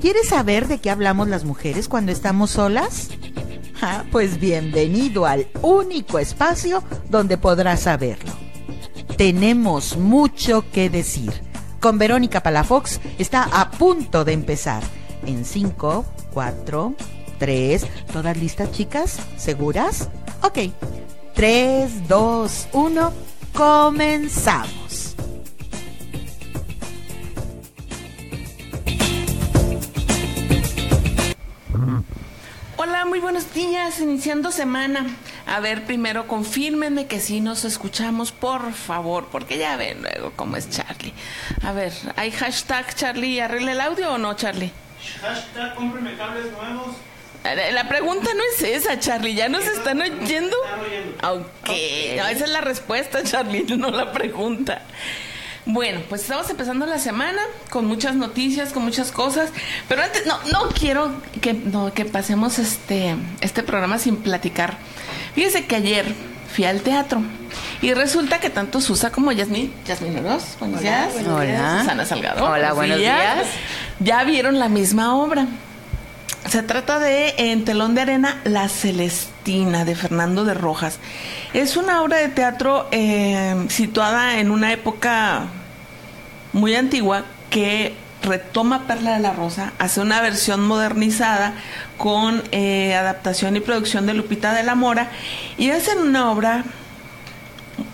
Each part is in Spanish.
¿Quieres saber de qué hablamos las mujeres cuando estamos solas? Ah, pues bienvenido al único espacio donde podrás saberlo. Tenemos mucho que decir. Con Verónica Palafox está a punto de empezar. En 5, 4, 3. ¿Todas listas, chicas? ¿Seguras? Ok. 3, 2, 1. Comenzamos. Buenos días, iniciando semana. A ver, primero confírmenme que sí nos escuchamos, por favor, porque ya ven luego cómo es Charlie. A ver, ¿hay hashtag Charlie arregle el audio o no, Charlie? Hashtag cómprame cables nuevos. La pregunta no es esa, Charlie. ¿Ya nos están oyendo? Están oyendo. Ok, no, esa es la respuesta, Charlie, no la pregunta. Bueno, pues estamos empezando la semana con muchas noticias, con muchas cosas, pero antes no no quiero que no que pasemos este este programa sin platicar. Fíjese que ayer fui al teatro y resulta que tanto Susa como Yasmín, Yasmín Oroz, buenos días. buenos días. Susana Salgado. Hola, buenos días. Ya vieron la misma obra. Se trata de En telón de arena La Celestina de Fernando de Rojas. Es una obra de teatro eh, situada en una época muy antigua que retoma Perla de la Rosa, hace una versión modernizada con eh, adaptación y producción de Lupita de la Mora y hacen una obra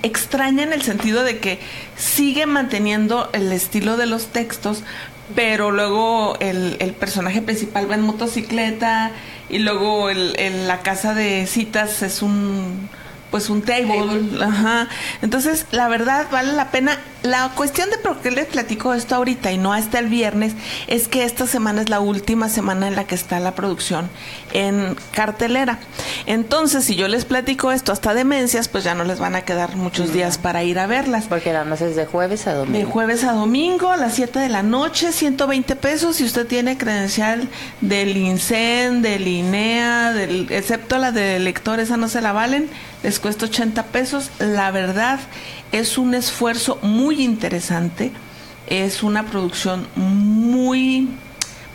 extraña en el sentido de que sigue manteniendo el estilo de los textos, pero luego el, el personaje principal va en motocicleta y luego el, el- la casa de citas es un pues un table, ajá. Entonces, la verdad vale la pena. La cuestión de por qué les platico esto ahorita y no hasta el viernes es que esta semana es la última semana en la que está la producción en cartelera. Entonces, si yo les platico esto hasta demencias, pues ya no les van a quedar muchos días para ir a verlas. Porque nada más es de jueves a De domingo. jueves a domingo a las 7 de la noche, 120 pesos. Si usted tiene credencial del INSEN, del INEA, del, excepto la de lector, esa no se la valen, les cuesta 80 pesos. La verdad es un esfuerzo muy interesante. Es una producción muy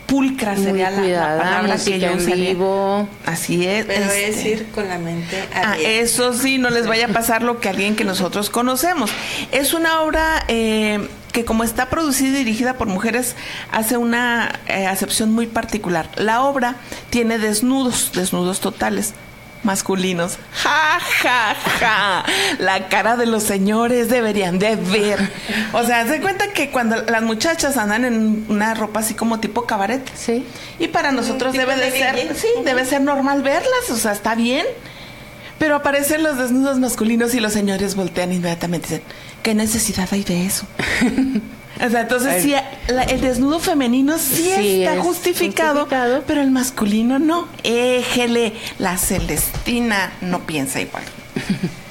pulcra, Muy sería la- palabra que yo usaría. vivo. Así es. Pero este- es ir con la mente Ah, abierta. eso sí, no les vaya a pasar lo que alguien que nosotros conocemos. Es una obra eh, que como está producida y dirigida por mujeres, hace una eh, acepción muy particular. La obra tiene desnudos, desnudos totales masculinos. Ja, ja, ja. La cara de los señores deberían de ver. O sea, se cuenta que cuando las muchachas andan en una ropa así como tipo cabaret. Sí. Y para nosotros debe de ser, sí, debe ser normal verlas, o sea, está bien. Pero aparecen los desnudos masculinos y los señores voltean inmediatamente y dicen, ¿qué necesidad hay de eso? o sea, entonces sí, la- el desnudo femenino sí, Sí, está es justificado, justificado. pero el masculino no. Éjele, la Celestina no piensa igual.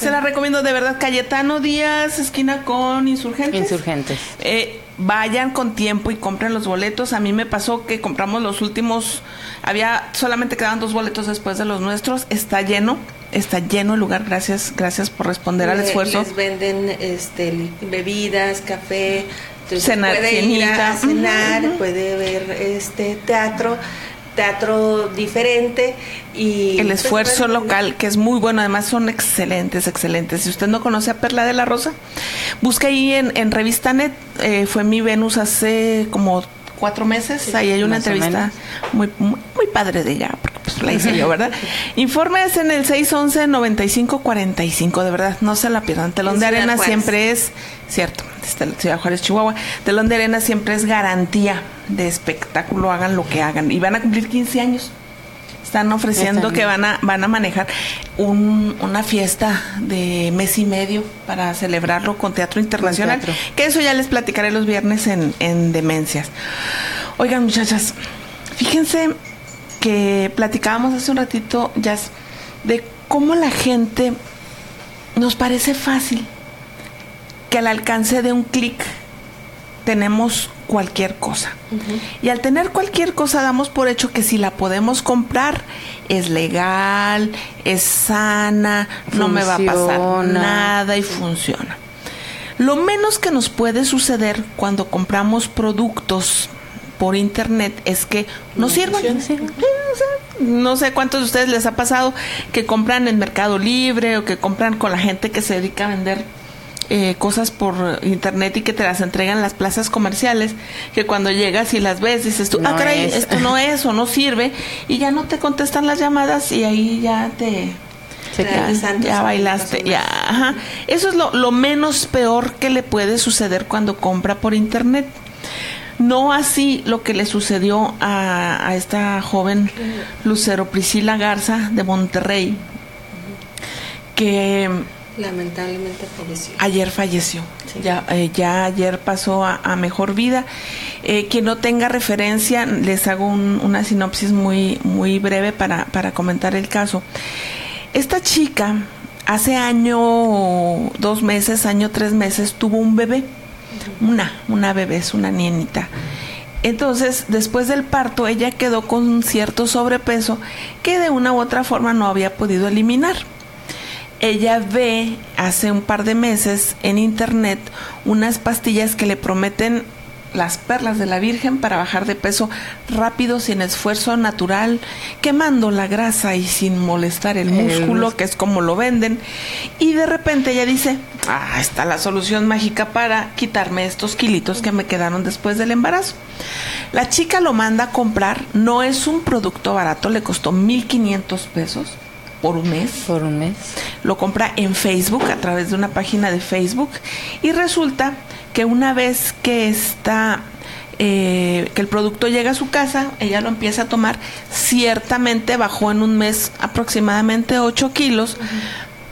Se la recomiendo de verdad, Cayetano Díaz, esquina con Insurgentes. Insurgentes. Eh, vayan con tiempo y compren los boletos. A mí me pasó que compramos los últimos, había solamente quedaban dos boletos después de los nuestros. Está lleno, está lleno el lugar. Gracias, gracias por responder al esfuerzo. Les venden este, bebidas, café. Entonces Cenar, puede ir a cenar, Ujú. puede ver este teatro, teatro diferente y El pues, esfuerzo local, que es muy bueno, además son excelentes, excelentes. Si usted no conoce a Perla de la Rosa, busque ahí en, en Revista Net, eh, fue mi Venus hace como cuatro meses, ahí hay una entrevista muy, muy, muy padre de ella, porque pues la hice yo, ¿verdad? Informes en el 611-9545, de verdad, no se la pierdan. Telón En de Arena Juárez. siempre es, cierto, la Ciudad Juárez, Chihuahua, Telón de Arena siempre es garantía de espectáculo, hagan lo que hagan. Y van a cumplir 15 años. Están ofreciendo Están- que van a, van a manejar un- una fiesta de mes y medio para celebrarlo con teatro internacional. teatro. Que eso ya les platicaré los viernes en, en Demencias. Oigan, muchachas, fíjense que platicábamos hace un ratito, ya de cómo la gente nos parece fácil que al alcance de un clic tenemos cualquier cosa. Y al tener cualquier cosa damos por hecho que si la podemos comprar es legal, es sana, no me va a pasar nada y funciona. Lo menos que nos puede suceder cuando compramos productos por internet es que no, sirvan. No sé cuántos de ustedes les ha pasado que compran en Mercado Libre o que compran con la gente que se dedica a vender eh, cosas por internet y que te las entregan en las plazas comerciales, que cuando llegas y las ves dices tú, ah, No caray, es. esto no es o no sirve, y ya no te contestan las llamadas y ahí ya te... Se Ya, bailaste, ya. Ajá. Eso es lo, lo menos peor que le puede suceder cuando compra por internet. No así lo que le sucedió a, a esta joven Lucero Priscila Garza de Monterrey, que Lamentablemente falleció. ayer falleció. Ya, eh, ya ayer pasó a, a mejor vida. Eh, quien no tenga referencia, les hago un- una sinopsis muy, muy breve para, para comentar el caso. Esta chica hace año, dos meses, año, tres meses, tuvo un bebé. Una, una bebé, es una niñita. Entonces, después del parto, ella quedó con un cierto sobrepeso que de una u otra forma no había podido eliminar ella ve hace un par de meses en internet unas pastillas que le prometen las perlas de la Virgen para bajar de peso rápido, sin esfuerzo natural, quemando la grasa y sin molestar el músculo. que es como lo venden. Y de repente ella dice, ah, está la solución mágica para quitarme estos kilitos que me quedaron después del embarazo. La chica lo manda a comprar, no es un producto barato, le costó 1.500 pesos por un mes Por un mes. lo compra en Facebook a través de una página de Facebook y resulta que una vez que está eh, que el producto llega a su casa, ella lo empieza a tomar, ciertamente bajó en un mes aproximadamente 8 kilos,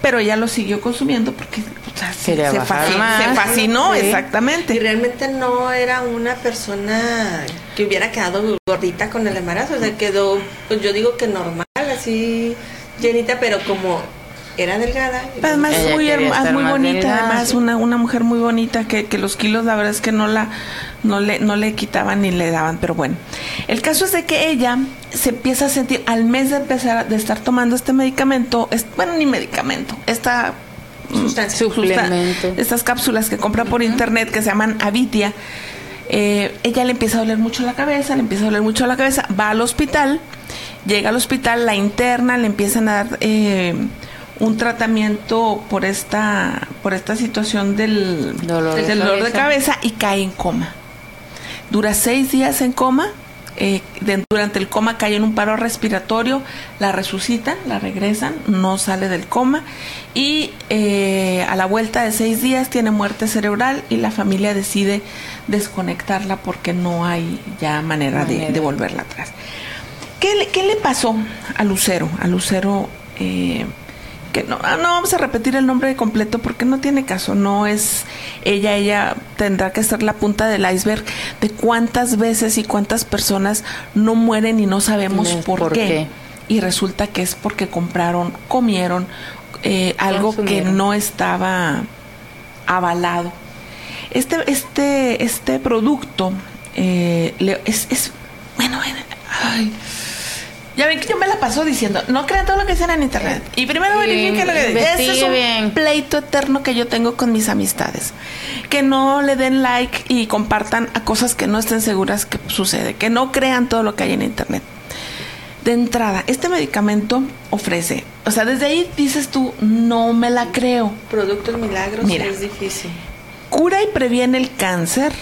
pero ella lo siguió consumiendo porque o sea, se, Quería se fascinó, Sí. exactamente. Y realmente no era una persona que hubiera quedado gordita con el embarazo, o sea, quedó, pues yo digo que normal, así llenita, pero como era delgada. Además, muy, herma- muy más bonita, delgada, además, sí. una, una mujer muy bonita que, que los kilos, la verdad es que no la no le, no le quitaban ni le daban, pero bueno. El caso es de que ella se empieza a sentir, al mes de empezar a- de estar tomando este medicamento, es, bueno, ni medicamento, esta Sustancia. Suplemento. estas cápsulas que compra por internet que se llaman Avitia, eh, ella le empieza a doler mucho la cabeza, le empieza a doler mucho la cabeza, va al hospital, llega al hospital, la interna, le empiezan a dar eh, un tratamiento por esta, por esta situación del Dolor de del dolor de cabeza. y cae en coma. Dura seis días en coma. eh, de- durante el coma cae en un paro respiratorio, la resucitan, la regresan, no sale del coma y eh, a la vuelta de seis días tiene muerte cerebral y la familia decide desconectarla porque no hay ya manera, de- Manera. De, volverla atrás. ¿Qué le, qué le pasó a Lucero? A Lucero, eh, que no, ah, no vamos a repetir el nombre completo porque no tiene caso, no es ella, ella tendrá que ser la punta del iceberg de cuántas veces y cuántas personas no mueren y no sabemos No, por, ¿por qué. qué? Y resulta que es porque compraron, comieron eh, algo que no estaba avalado. Este, este, este producto eh, le- es, es- bueno, ay. Ya ven que yo me la paso diciendo, no crean todo lo que dicen en internet. Y primero Sí, verifiquen lo que Ese es un bien. pleito eterno que yo tengo con mis amistades. Que no le den like y compartan a cosas que no estén seguras que sucede. Que no crean todo lo que hay en internet. De entrada, este medicamento ofrece, o sea, desde ahí dices tú, no me la creo. Productos milagros Mira. es difícil. Cura y previene el cáncer.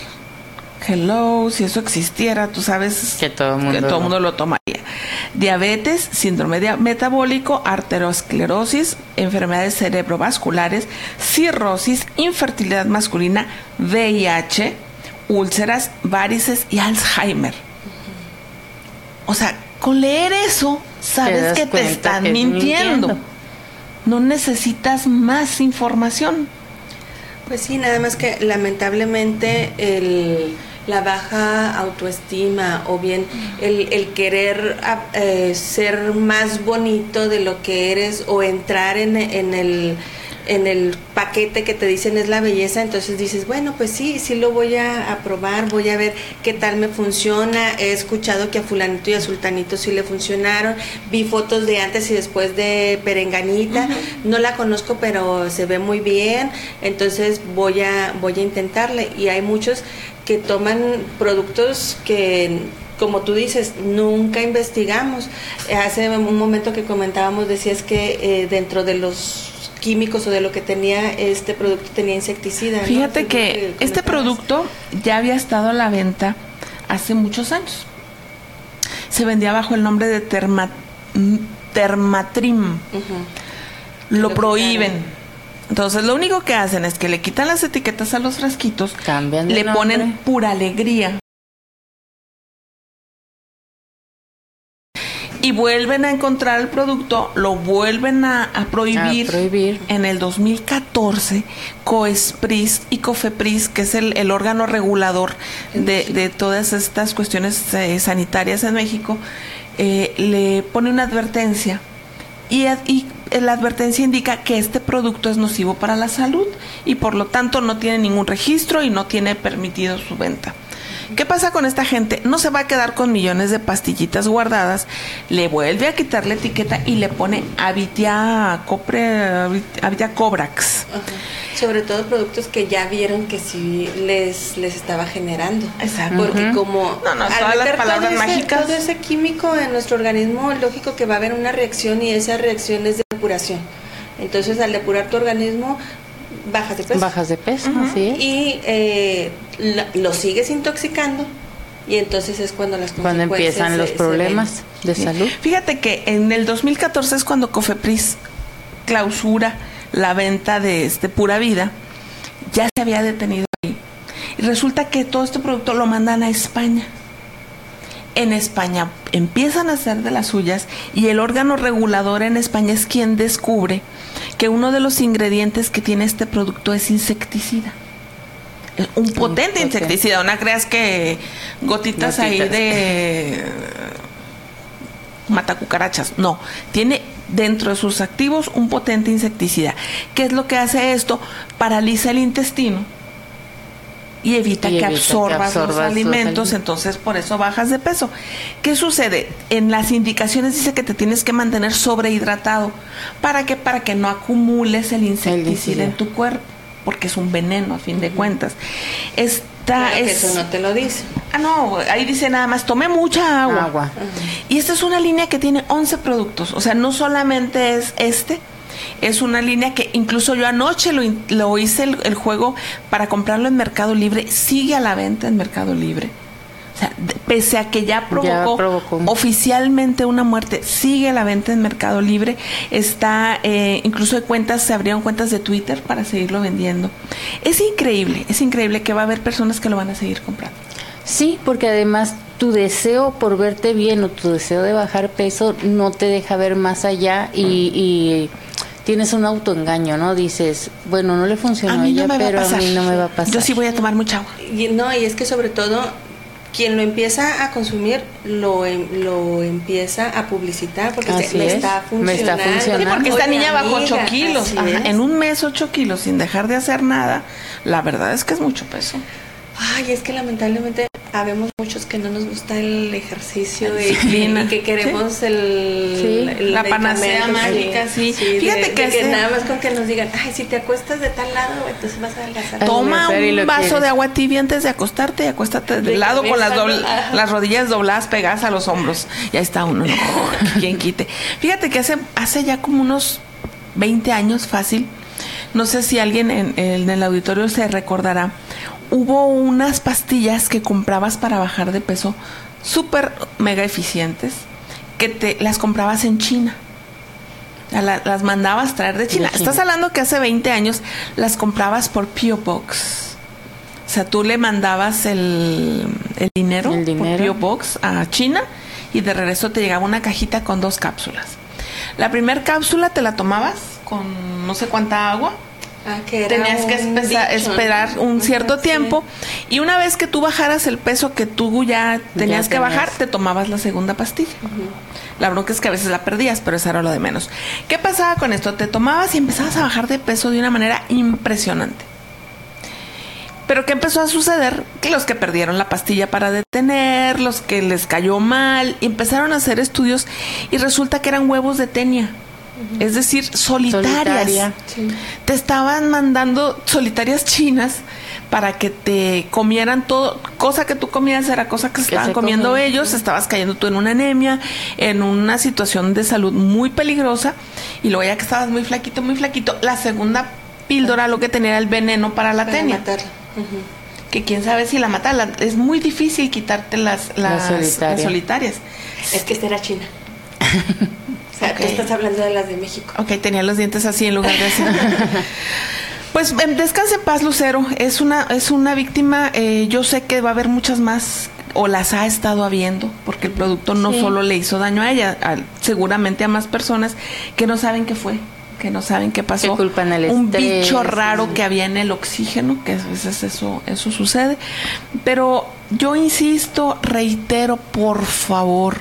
Hello, si eso existiera, tú sabes Que todo el mundo que todo lo- mundo lo tomaría. Diabetes, síndrome metabólico, arteriosclerosis, enfermedades cerebrovasculares, cirrosis, infertilidad masculina, VIH, úlceras, varices y Alzheimer. O sea, con leer eso, sabes que te están que es mintiendo. mintiendo. No necesitas más información. Pues sí, nada más que lamentablemente el, la baja autoestima o bien el, el querer ah, eh, ser más bonito de lo que eres o entrar en, en el en el paquete que te dicen es la belleza, entonces dices, bueno, pues sí, sí lo voy a, a probar, voy a ver qué tal me funciona. He escuchado que a fulanito y a sultanito sí le funcionaron. Vi fotos de antes y después de Perenganita. No la conozco, pero se ve muy bien. Entonces voy a voy a intentarle y hay muchos que toman productos que como tú dices, nunca investigamos. Hace un momento que comentábamos, decías que eh, dentro de los químicos o de lo que tenía este producto tenía insecticida. Fíjate que este producto ya había estado a la venta hace muchos años. Se vendía bajo el nombre de terma- mm, Termatrim. Lo Lo prohíben. quitaron. Entonces lo único que hacen es que le quitan las etiquetas a los frasquitos, Cambian le nombre. ponen pura alegría. Y vuelven a encontrar el producto, lo vuelven a, a prohibir. A prohibir. En el 2014, COESPRIS y COFEPRIS, que es el, el órgano regulador de, de todas estas cuestiones eh, sanitarias en México, eh, le pone una advertencia. Y, y la advertencia indica que este producto es nocivo para la salud y por lo tanto no tiene ningún registro y no tiene permitido su venta. ¿Qué pasa con esta gente? No se va a quedar con millones de pastillitas guardadas, le vuelve a quitar la etiqueta y le pone Avitia, Copre, Avitia Cobrax. Ajá. Sobre todo productos que ya vieron que sí les, les estaba generando. Exacto. Porque como No, no, al todas las palabras todo ese- mágicas. todo ese químico en nuestro organismo, lógico que va a haber una reacción y esa reacción es de depuración. Entonces al depurar tu organismo, bajas de peso. Bajas de peso, así es. Y eh, la- lo sigues intoxicando y entonces es cuando las Cuando empiezan se- los problemas de salud. Fíjate que en el 2014 es cuando Cofepris clausura la venta de este pura vida. Ya se había detenido ahí. Y resulta que todo este producto lo mandan a España. En España empiezan a hacer de las suyas y el órgano regulador en España es quien descubre que uno de los ingredientes que tiene este producto es insecticida. Un potente insecticida, no creas que gotitas, ahí Gotitas. de mata cucarachas. No, tiene dentro de sus activos un potente insecticida. ¿Qué es lo que hace esto? Paraliza el intestino y evita, Y que, evita absorbas los absorbas los alimentos, alimentos. entonces por eso bajas de peso. ¿Qué sucede? En las indicaciones dice que te tienes que mantener sobrehidratado. ¿Para qué? Para que no acumules el insecticida en tu cuerpo, porque es un veneno a fin de cuentas. Esta Claro que es eso no te lo dice. Ah, no, ahí dice nada más, tomé mucha agua. Agua. Y esta es una línea que tiene 11 productos. O sea, no solamente es este, es una línea que incluso yo anoche lo, lo hice el, el juego para comprarlo en Mercado Libre. Sigue a la venta en Mercado Libre. O sea, de- pese a que ya provocó, provocó. oficialmente una muerte, sigue a la venta en Mercado Libre. Está, eh, incluso hay cuentas, se abrieron cuentas de Twitter para seguirlo vendiendo. Es increíble, es increíble que va a haber personas que lo van a seguir comprando. Sí, porque además tu deseo por verte bien o tu deseo de bajar peso no te deja ver más allá y, y tienes un autoengaño, ¿no? Dices, bueno, no le funcionó a, ella, pero a mí no me va a pasar. Yo sí voy a tomar mucha agua. Y no, y es que sobre todo quien lo empieza a consumir lo, em- lo empieza a publicitar porque Así me, es, está me está funcionando. Sí, porque esta Oye, niña bajó amiga, 8 kilos. Ajá. En un mes 8 kilos sin dejar de hacer nada. La verdad es que es mucho peso. Ay, es que lamentablemente habemos muchos que no nos gusta el ejercicio y, y que queremos el, Sí, el la panacea mágica, sí. de- Fíjate que de que nada más con que nos digan, ay, si te acuestas de tal lado, entonces vas a adelgazar. Toma un vaso quieres. de agua tibia antes de acostarte y acuéstate de De lado con las, las rodillas dobladas pegadas a los hombros. Y ahí está uno, ¿no? Quien quite. Fíjate que hace, hace ya como unos 20 años fácil, no sé si alguien en, en el auditorio se recordará, hubo unas pastillas que comprabas para bajar de peso súper mega eficientes que te las comprabas en China. La- las mandabas traer de China. China. Estás hablando que hace 20 años las comprabas por P.O. Box. O sea, tú le mandabas el, el dinero, El dinero. por P.O. Box a China y de regreso te llegaba una cajita con dos cápsulas. La primera cápsula te la tomabas con no sé cuánta agua. Ah, que Tenías que un espesa- dicho, ¿no? esperar un Ajá, cierto sí. tiempo y una vez que tú bajaras el peso que tú ya tenías Ya que bajar, te tomabas la segunda pastilla. La bronca es que a veces la perdías, pero eso era lo de menos. ¿Qué pasaba con esto? Te tomabas y empezabas a bajar de peso de una manera impresionante. Pero ¿qué empezó a suceder? Que los que perdieron la pastilla para detener, los que les cayó mal, y empezaron a hacer estudios y resulta que eran huevos de tenia. Es decir, solitarias. Solitaria. Sí. Te estaban mandando solitarias chinas para que te comieran todo, cosa que tú comías era cosa que se Que estaban comiendo ellos, estabas cayendo tú en una anemia, en una situación de salud muy peligrosa, y luego ya que estabas muy flaquito, muy flaquito, la segunda píldora lo que tenía era el veneno para la Para tenia, matarla. Que quién sabe si la mata, es muy difícil quitarte las, las, solitaria. las solitarias. Es que esta era China. O sea, Ok. tú estás hablando de las de México. Ok, tenía los dientes así en lugar de así. Pues em, descanse en paz, Lucero. Es una, es una víctima. eh, yo sé que va a haber muchas más o las ha estado habiendo, porque el producto no Sí. solo le hizo daño a ella, a- seguramente a más personas que no saben qué fue, que no saben qué pasó. Que culpan el Un estrés, bicho raro sí. que había en el oxígeno, que a veces eso, eso sucede. Pero yo insisto, reitero, por favor,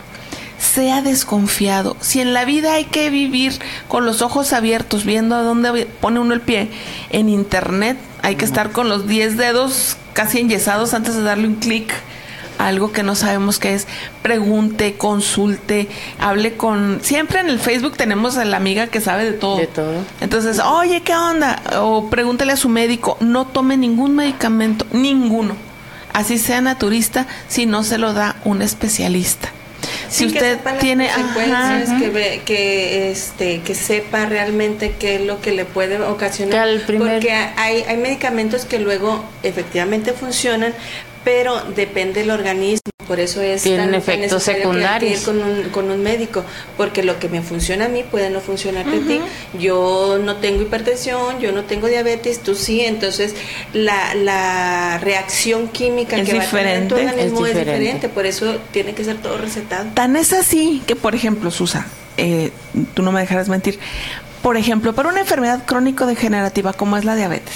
sea desconfiado. Si en la vida hay que vivir con los ojos abiertos, viendo a dónde pone uno el pie, en internet hay que estar con los 10 dedos casi enyesados antes de darle un clic a algo que no sabemos qué es. Pregunte, consulte, hable con... Siempre en el Facebook tenemos a la amiga que sabe de todo. De todo. Entonces, oye, ¿qué onda? O pregúntele a su médico, no tome ningún medicamento, ninguno. Así sea naturista, si no se lo da un especialista. Si Sí, que usted las tiene consecuencias, ajá, que, ve- que este que sepa realmente qué es lo que le puede Que ocasionar primer- porque hay hay medicamentos que luego efectivamente funcionan pero depende del organismo por eso es Tienen tan- tan efectos necesario que secundarios. ir con un, con un médico porque lo que me funciona a mí puede no funcionarte a ti yo no tengo hipertensión yo no tengo diabetes tú sí entonces la, la reacción química Es que va a tener tu diferente. organismo Es es diferente. diferente por eso tiene que ser todo recetado Tan es así que, por ejemplo, Susa, eh, tú no me dejarás mentir. Por ejemplo, para una enfermedad crónico-degenerativa como es la diabetes,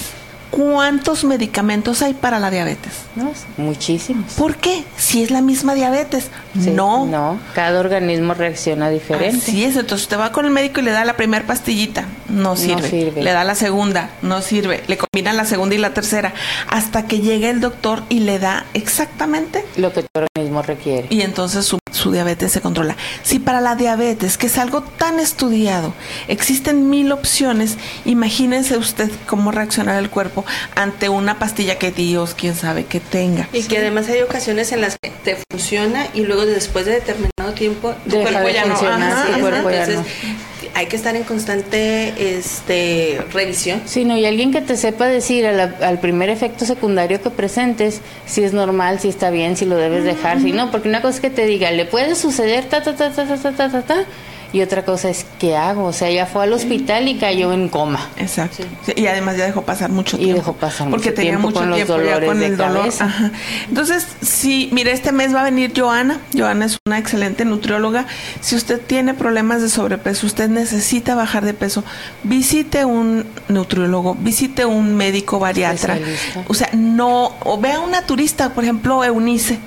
¿cuántos medicamentos hay para la diabetes? ¿no? Muchísimos. ¿Por qué? Si es la misma diabetes. Sí, no. No, cada organismo reacciona diferente. Así es, entonces usted va con el médico y le da la primera pastillita, no sirve. sirve. Le da la segunda, no sirve. Le combinan la segunda y la tercera, hasta que llegue el doctor y le da exactamente Lo que tu organismo requiere. y entonces su, su diabetes se controla. Si para la diabetes, que es algo tan estudiado, existen mil opciones, imagínense usted cómo reaccionará el cuerpo ante una pastilla que Dios, quién sabe que tenga. Y que además hay ocasiones en las que te funciona y luego después de determinado tiempo tu Deja cuerpo de ya no. Ajá, ajá. cuerpo ya Entonces, hay que estar en constante este revisión. Sí, no, y alguien que te sepa decir la- al primer efecto secundario que presentes si es normal, si está bien, si lo debes dejar, si no, porque una cosa es que te diga, le puede suceder ta ta ta ta ta ta ta ta, ta, y otra cosa es qué hago, o sea, ya fue al hospital y cayó en coma. Exacto. Sí, Y además ya dejó pasar mucho Y tiempo. dejó pasar Porque mucho tenía tiempo mucho con los tiempo ya dolores con de el dolor. cabeza. Ajá. Entonces, sí, mire, este mes va a venir Joana. Joana es una excelente nutrióloga. Si usted tiene problemas de sobrepeso, usted necesita bajar de peso, visite un nutriólogo, visite un médico bariatra. O sea, no, o vea una turista, por ejemplo, Eunice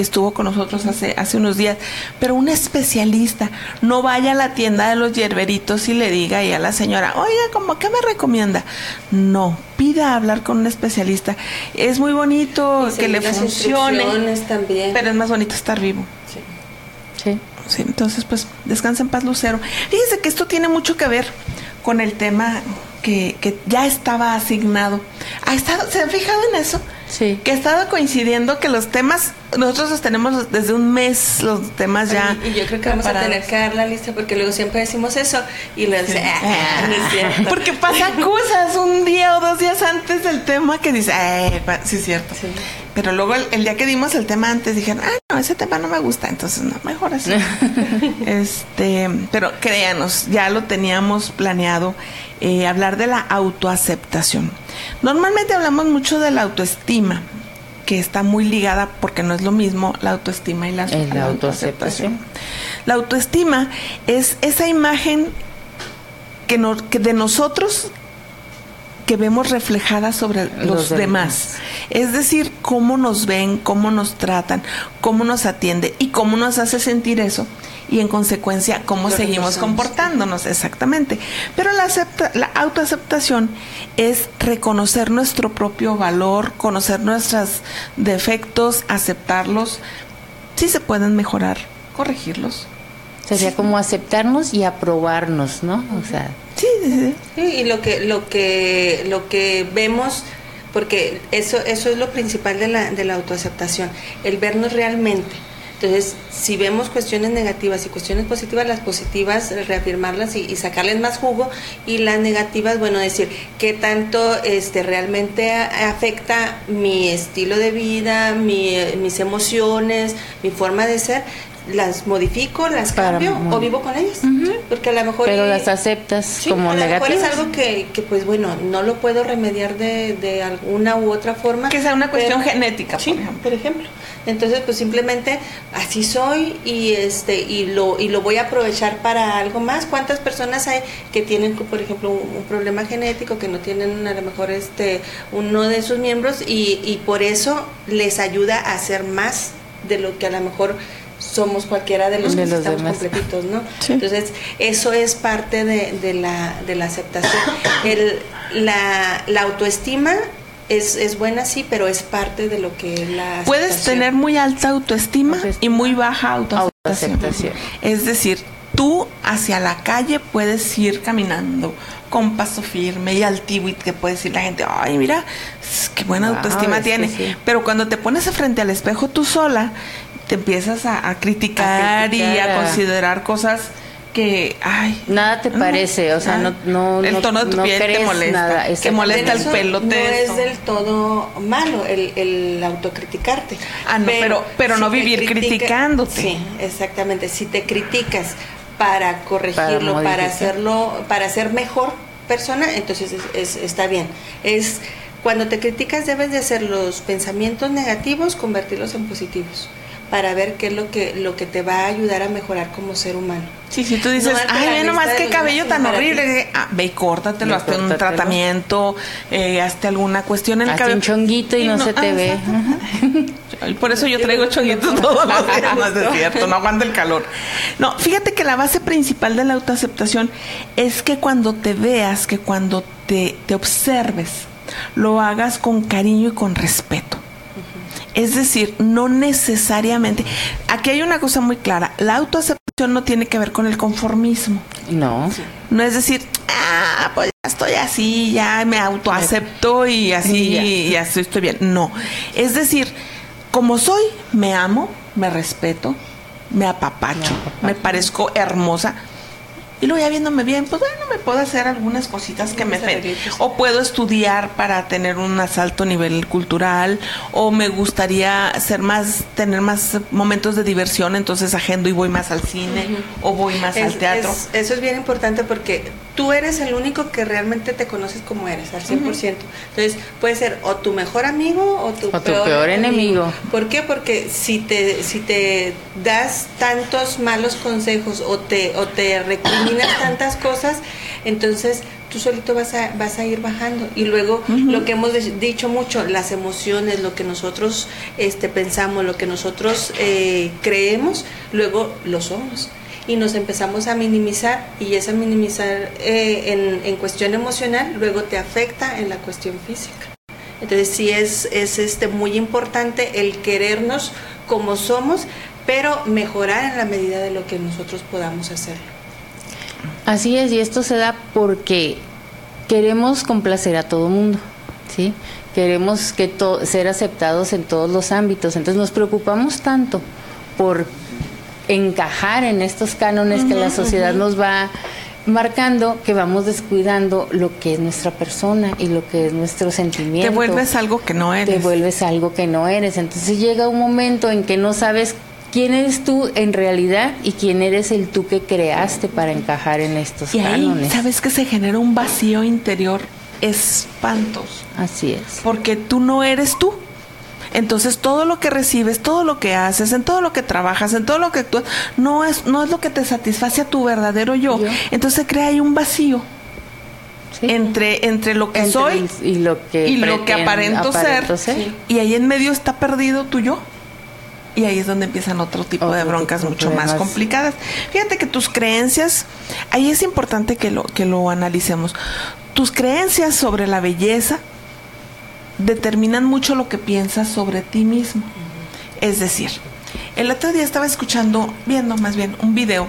que estuvo con nosotros hace, hace unos días, pero un especialista, no vaya a la tienda de los yerberitos y le diga ahí a la señora, oiga, ¿cómo qué me recomienda? No, pida hablar con un especialista. Es muy bonito Y que le funcione, también. pero es más bonito estar vivo. Sí. Sí. Sí, entonces, pues, descansa en paz, Lucero. Fíjese que esto tiene mucho que ver con el tema que, que ya estaba asignado. ¿Ha estado, ¿Se han fijado en eso? Sí. Que ha estado coincidiendo que los temas, nosotros los tenemos desde un mes, los temas ya. y, y yo creo que vamos a tener que dar la lista porque luego siempre decimos eso y les dice, "Ah, no cierto". Porque pasan cosas un día o dos días antes del tema que dice, "Eh, sí es cierto. Sí. Pero luego el, el día que dimos el tema antes dijeron, ah, no, ese tema no me gusta, entonces no, mejor así. este, pero créanos, ya lo teníamos planeado eh, hablar de la autoaceptación. Normalmente hablamos mucho de la autoestima, que está muy ligada porque no es lo mismo la autoestima y la, la la autoaceptación. La autoestima es esa imagen que, nos- que de nosotros que vemos reflejada sobre los, Los demás. demás. Es decir, cómo nos ven, cómo nos tratan, cómo nos atiende y cómo nos hace sentir eso y en consecuencia cómo seguimos comportándonos exactamente. Pero la, acepta- la autoaceptación es reconocer nuestro propio valor, conocer nuestros defectos, aceptarlos. Si se pueden mejorar, corregirlos. Sería como aceptarnos y aprobarnos, ¿no? O sea, Sí, sí, sí. Y lo que lo que lo que vemos porque eso, eso es lo principal de la, de la autoaceptación, el vernos realmente. Entonces, si vemos cuestiones negativas y cuestiones positivas, las positivas reafirmarlas y, y, sacarles más jugo y las negativas, bueno, decir qué tanto este realmente afecta mi estilo de vida, mi, mis emociones, mi forma de ser las modifico, las cambio o vivo con ellas. Porque a lo mejor... Pero las aceptas como negativas. A lo mejor es algo que, que, pues bueno, no lo puedo remediar de, de alguna u otra forma. Que sea una cuestión pero, genética, sí, por ejemplo. por ejemplo. Entonces, pues simplemente así soy y este y lo y lo voy a aprovechar para algo más. ¿Cuántas personas hay que tienen, por ejemplo, un, un problema genético que no tienen a lo mejor este uno de sus miembros y, y por eso les ayuda a hacer más de lo que a lo mejor somos cualquiera de los De que los estamos demás. completitos, ¿no? Entonces, eso es parte de, de la, de la aceptación. El, la, la autoestima es, es buena, sí, pero es parte de lo que es la Puedes aceptación. tener muy alta autoestima y muy baja autoaceptación. Autoaceptación. Es decir, tú hacia la calle puedes ir caminando con paso firme y altivo y que puede decir la gente, ay, mira, qué buena Wow, autoestima tiene. sí. Pero cuando te pones frente al espejo tú sola, te empiezas a, a criticar, A criticar, y a considerar cosas que, ay, Nada te no, parece, o sea, no, no, el no- tono de tu no piel te molesta, nada, que molesta el pelo, No es del todo malo el, el autocriticarte. Ah, no, pero- pero no vivir criticándote. Sí, exactamente. Si te criticas para corregirlo, Para para, hacerlo, para ser mejor persona, entonces es- es- está bien. Es cuando te criticas debes de hacer los pensamientos negativos, convertirlos en positivos para ver qué es lo que lo que te va a ayudar a mejorar como ser humano. Sí, si tú dices, No ay, ve nomás qué cabello tan horrible. Ah, ve y córtatelo, hazte un tratamiento, eh, hazte alguna cuestión en el Hazte cabello. un chonguito y no se te ah, ve. Y Por eso yo traigo chonguitos todos los días, no es cierto, no aguanta el calor. No, fíjate que la base principal de la autoaceptación es que cuando te veas, que cuando te, te observes, lo hagas con cariño y con respeto. Es decir, no necesariamente. Aquí hay una cosa muy clara. La autoaceptación no tiene que ver con el conformismo. No, No es decir, ah, pues ya estoy así, ya me autoacepto y así, Ya. y así estoy bien. No. Es decir, como soy, me amo, me respeto, me apapacho, me parezco hermosa. Y luego ya viéndome bien, pues bueno, me puedo hacer algunas cositas que me Unos fe- arreglitos. O puedo estudiar para tener un alto nivel cultural. O me gustaría ser más, tener más momentos de diversión, entonces agendo y voy más al cine. O voy más al teatro. es- eso es bien importante porque tú eres el único que realmente te conoces como eres, al 100%. Entonces, puede ser o tu mejor amigo o tu, O tu peor enemigo. ¿Por qué? Porque si te, si te das tantos malos consejos o te, o te recriminas tantas cosas, entonces tú solito vas a, vas a ir bajando. Y luego, lo que hemos dicho mucho, las emociones, lo que nosotros este, pensamos, lo que nosotros eh, creemos, luego lo somos y nos empezamos a minimizar y esa minimizar eh, en, en cuestión emocional luego te afecta en la cuestión física. Entonces sí es, es este muy importante el querernos como somos, pero mejorar en la medida de lo que nosotros podamos hacerlo. Así es, y esto se da porque queremos complacer a todo mundo, ¿sí? Queremos que ser aceptados en todos los ámbitos, entonces nos preocupamos tanto por encajar en estos cánones que la sociedad nos va marcando que vamos descuidando lo que es nuestra persona y lo que es nuestro sentimiento. Te vuelves algo que no eres. Te vuelves algo que no eres. Entonces llega un momento en que no sabes quién eres tú en realidad y quién eres el tú que creaste para encajar en estos Y ahí, cánones. ¿sabes que se genera un vacío interior espantoso? Así es. Porque tú no eres tú. Entonces todo lo que recibes, todo lo que haces, en todo lo que trabajas, en todo lo que actúas, no es, no es lo que te satisface a tu verdadero yo. Yo. Entonces se crea ahí un vacío Sí. entre, entre lo que Entre soy y lo que, y lo que pretendo- aparento, aparento ser. ser. Y ahí en medio está perdido tu yo. Y ahí es donde empiezan otro tipo de broncas tipo de mucho más complicadas. Fíjate que tus creencias, ahí es importante que lo, que lo analicemos. Tus creencias sobre la belleza determinan mucho lo que piensas sobre ti mismo. Es decir, el otro día estaba escuchando, viendo más bien, un video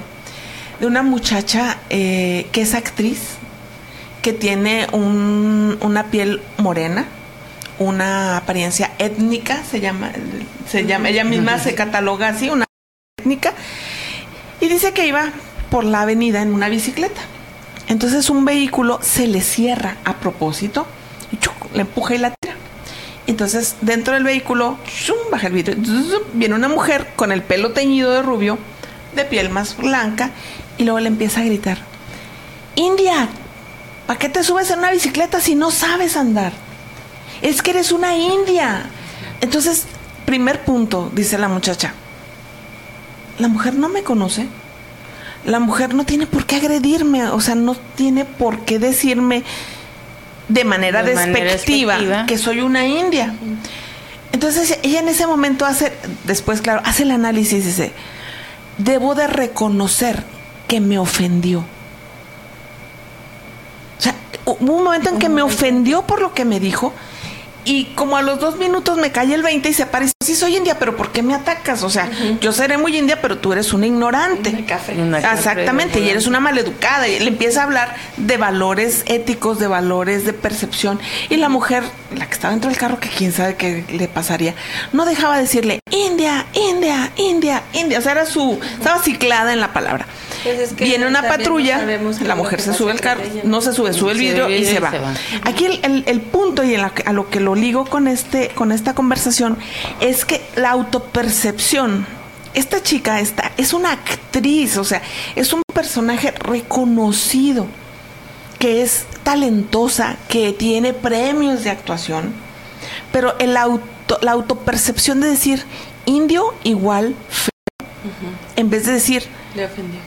de una muchacha eh, que es actriz, que tiene un- una piel morena, una apariencia étnica, se llama, se llama, ella misma se cataloga así, una étnica, y dice que iba por la avenida en una bicicleta. Entonces un vehículo se le cierra a propósito y le empuja y la tira. Entonces dentro del vehículo ¡zum! baja el vidrio. Viene una mujer con el pelo teñido de rubio, de piel más blanca, y luego le empieza a gritar, India, ¿para qué te subes en una bicicleta si no sabes andar? Es que eres una india. Entonces, primer punto, dice la muchacha, la mujer no me conoce. La mujer no tiene por qué agredirme, o sea, no tiene por qué decirme de manera, De manera despectiva, despectiva. que soy una india. Entonces ella en ese momento hace, después claro, hace el análisis y dice, debo de reconocer que me ofendió. O sea, hubo un momento en que me ofendió por lo que me dijo y como a los dos minutos me cae el 20 y se dice, sí soy india, pero ¿por qué me atacas? O sea, yo seré muy india, pero tú eres una ignorante. Una café. Una café Exactamente, y eres una maleducada. Y él empieza a hablar de valores éticos, de valores de percepción. Y la mujer, la que estaba dentro del carro, que quién sabe qué le pasaría, no dejaba de decirle, India, India, India, India. O sea, era su, estaba ciclada en la palabra. Pues es que Viene una no patrulla, la mujer se sube al carro, no se sube, sube el vidrio y y se se va. va. Aquí el, el- el punto y en la que- a lo que lo ligo con este, con esta conversación es que la autopercepción, esta chica esta, es una actriz, o sea, es un personaje reconocido, que es talentosa, que tiene premios de actuación, pero el auto, la autopercepción de decir indio igual feo, en vez de decir Le ofendió.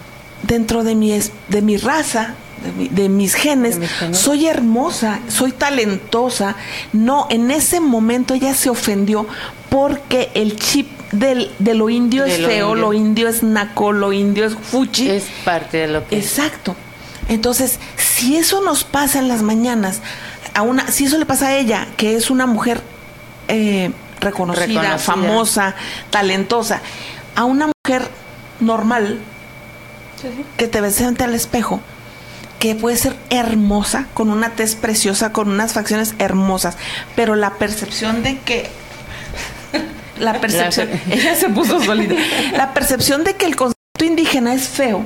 Dentro de mi, es- de mi raza, de, mi- de mis genes, De mis genes. soy hermosa, soy talentosa. No, en ese momento ella se ofendió porque el chip del, de lo indio es lo feo, indio. lo indio es naco, lo indio es fuchi. Es parte de lo que Exacto. Entonces, si eso nos pasa en las mañanas, a una, si eso le pasa a ella, que es una mujer eh, reconocida, Reconocida. famosa, talentosa, a una mujer normal que te ves frente al espejo, que puede ser hermosa, con una tez preciosa, con unas facciones hermosas, pero la percepción de que la percepción, La- ella se puso sólida. La percepción de que el concepto indígena es feo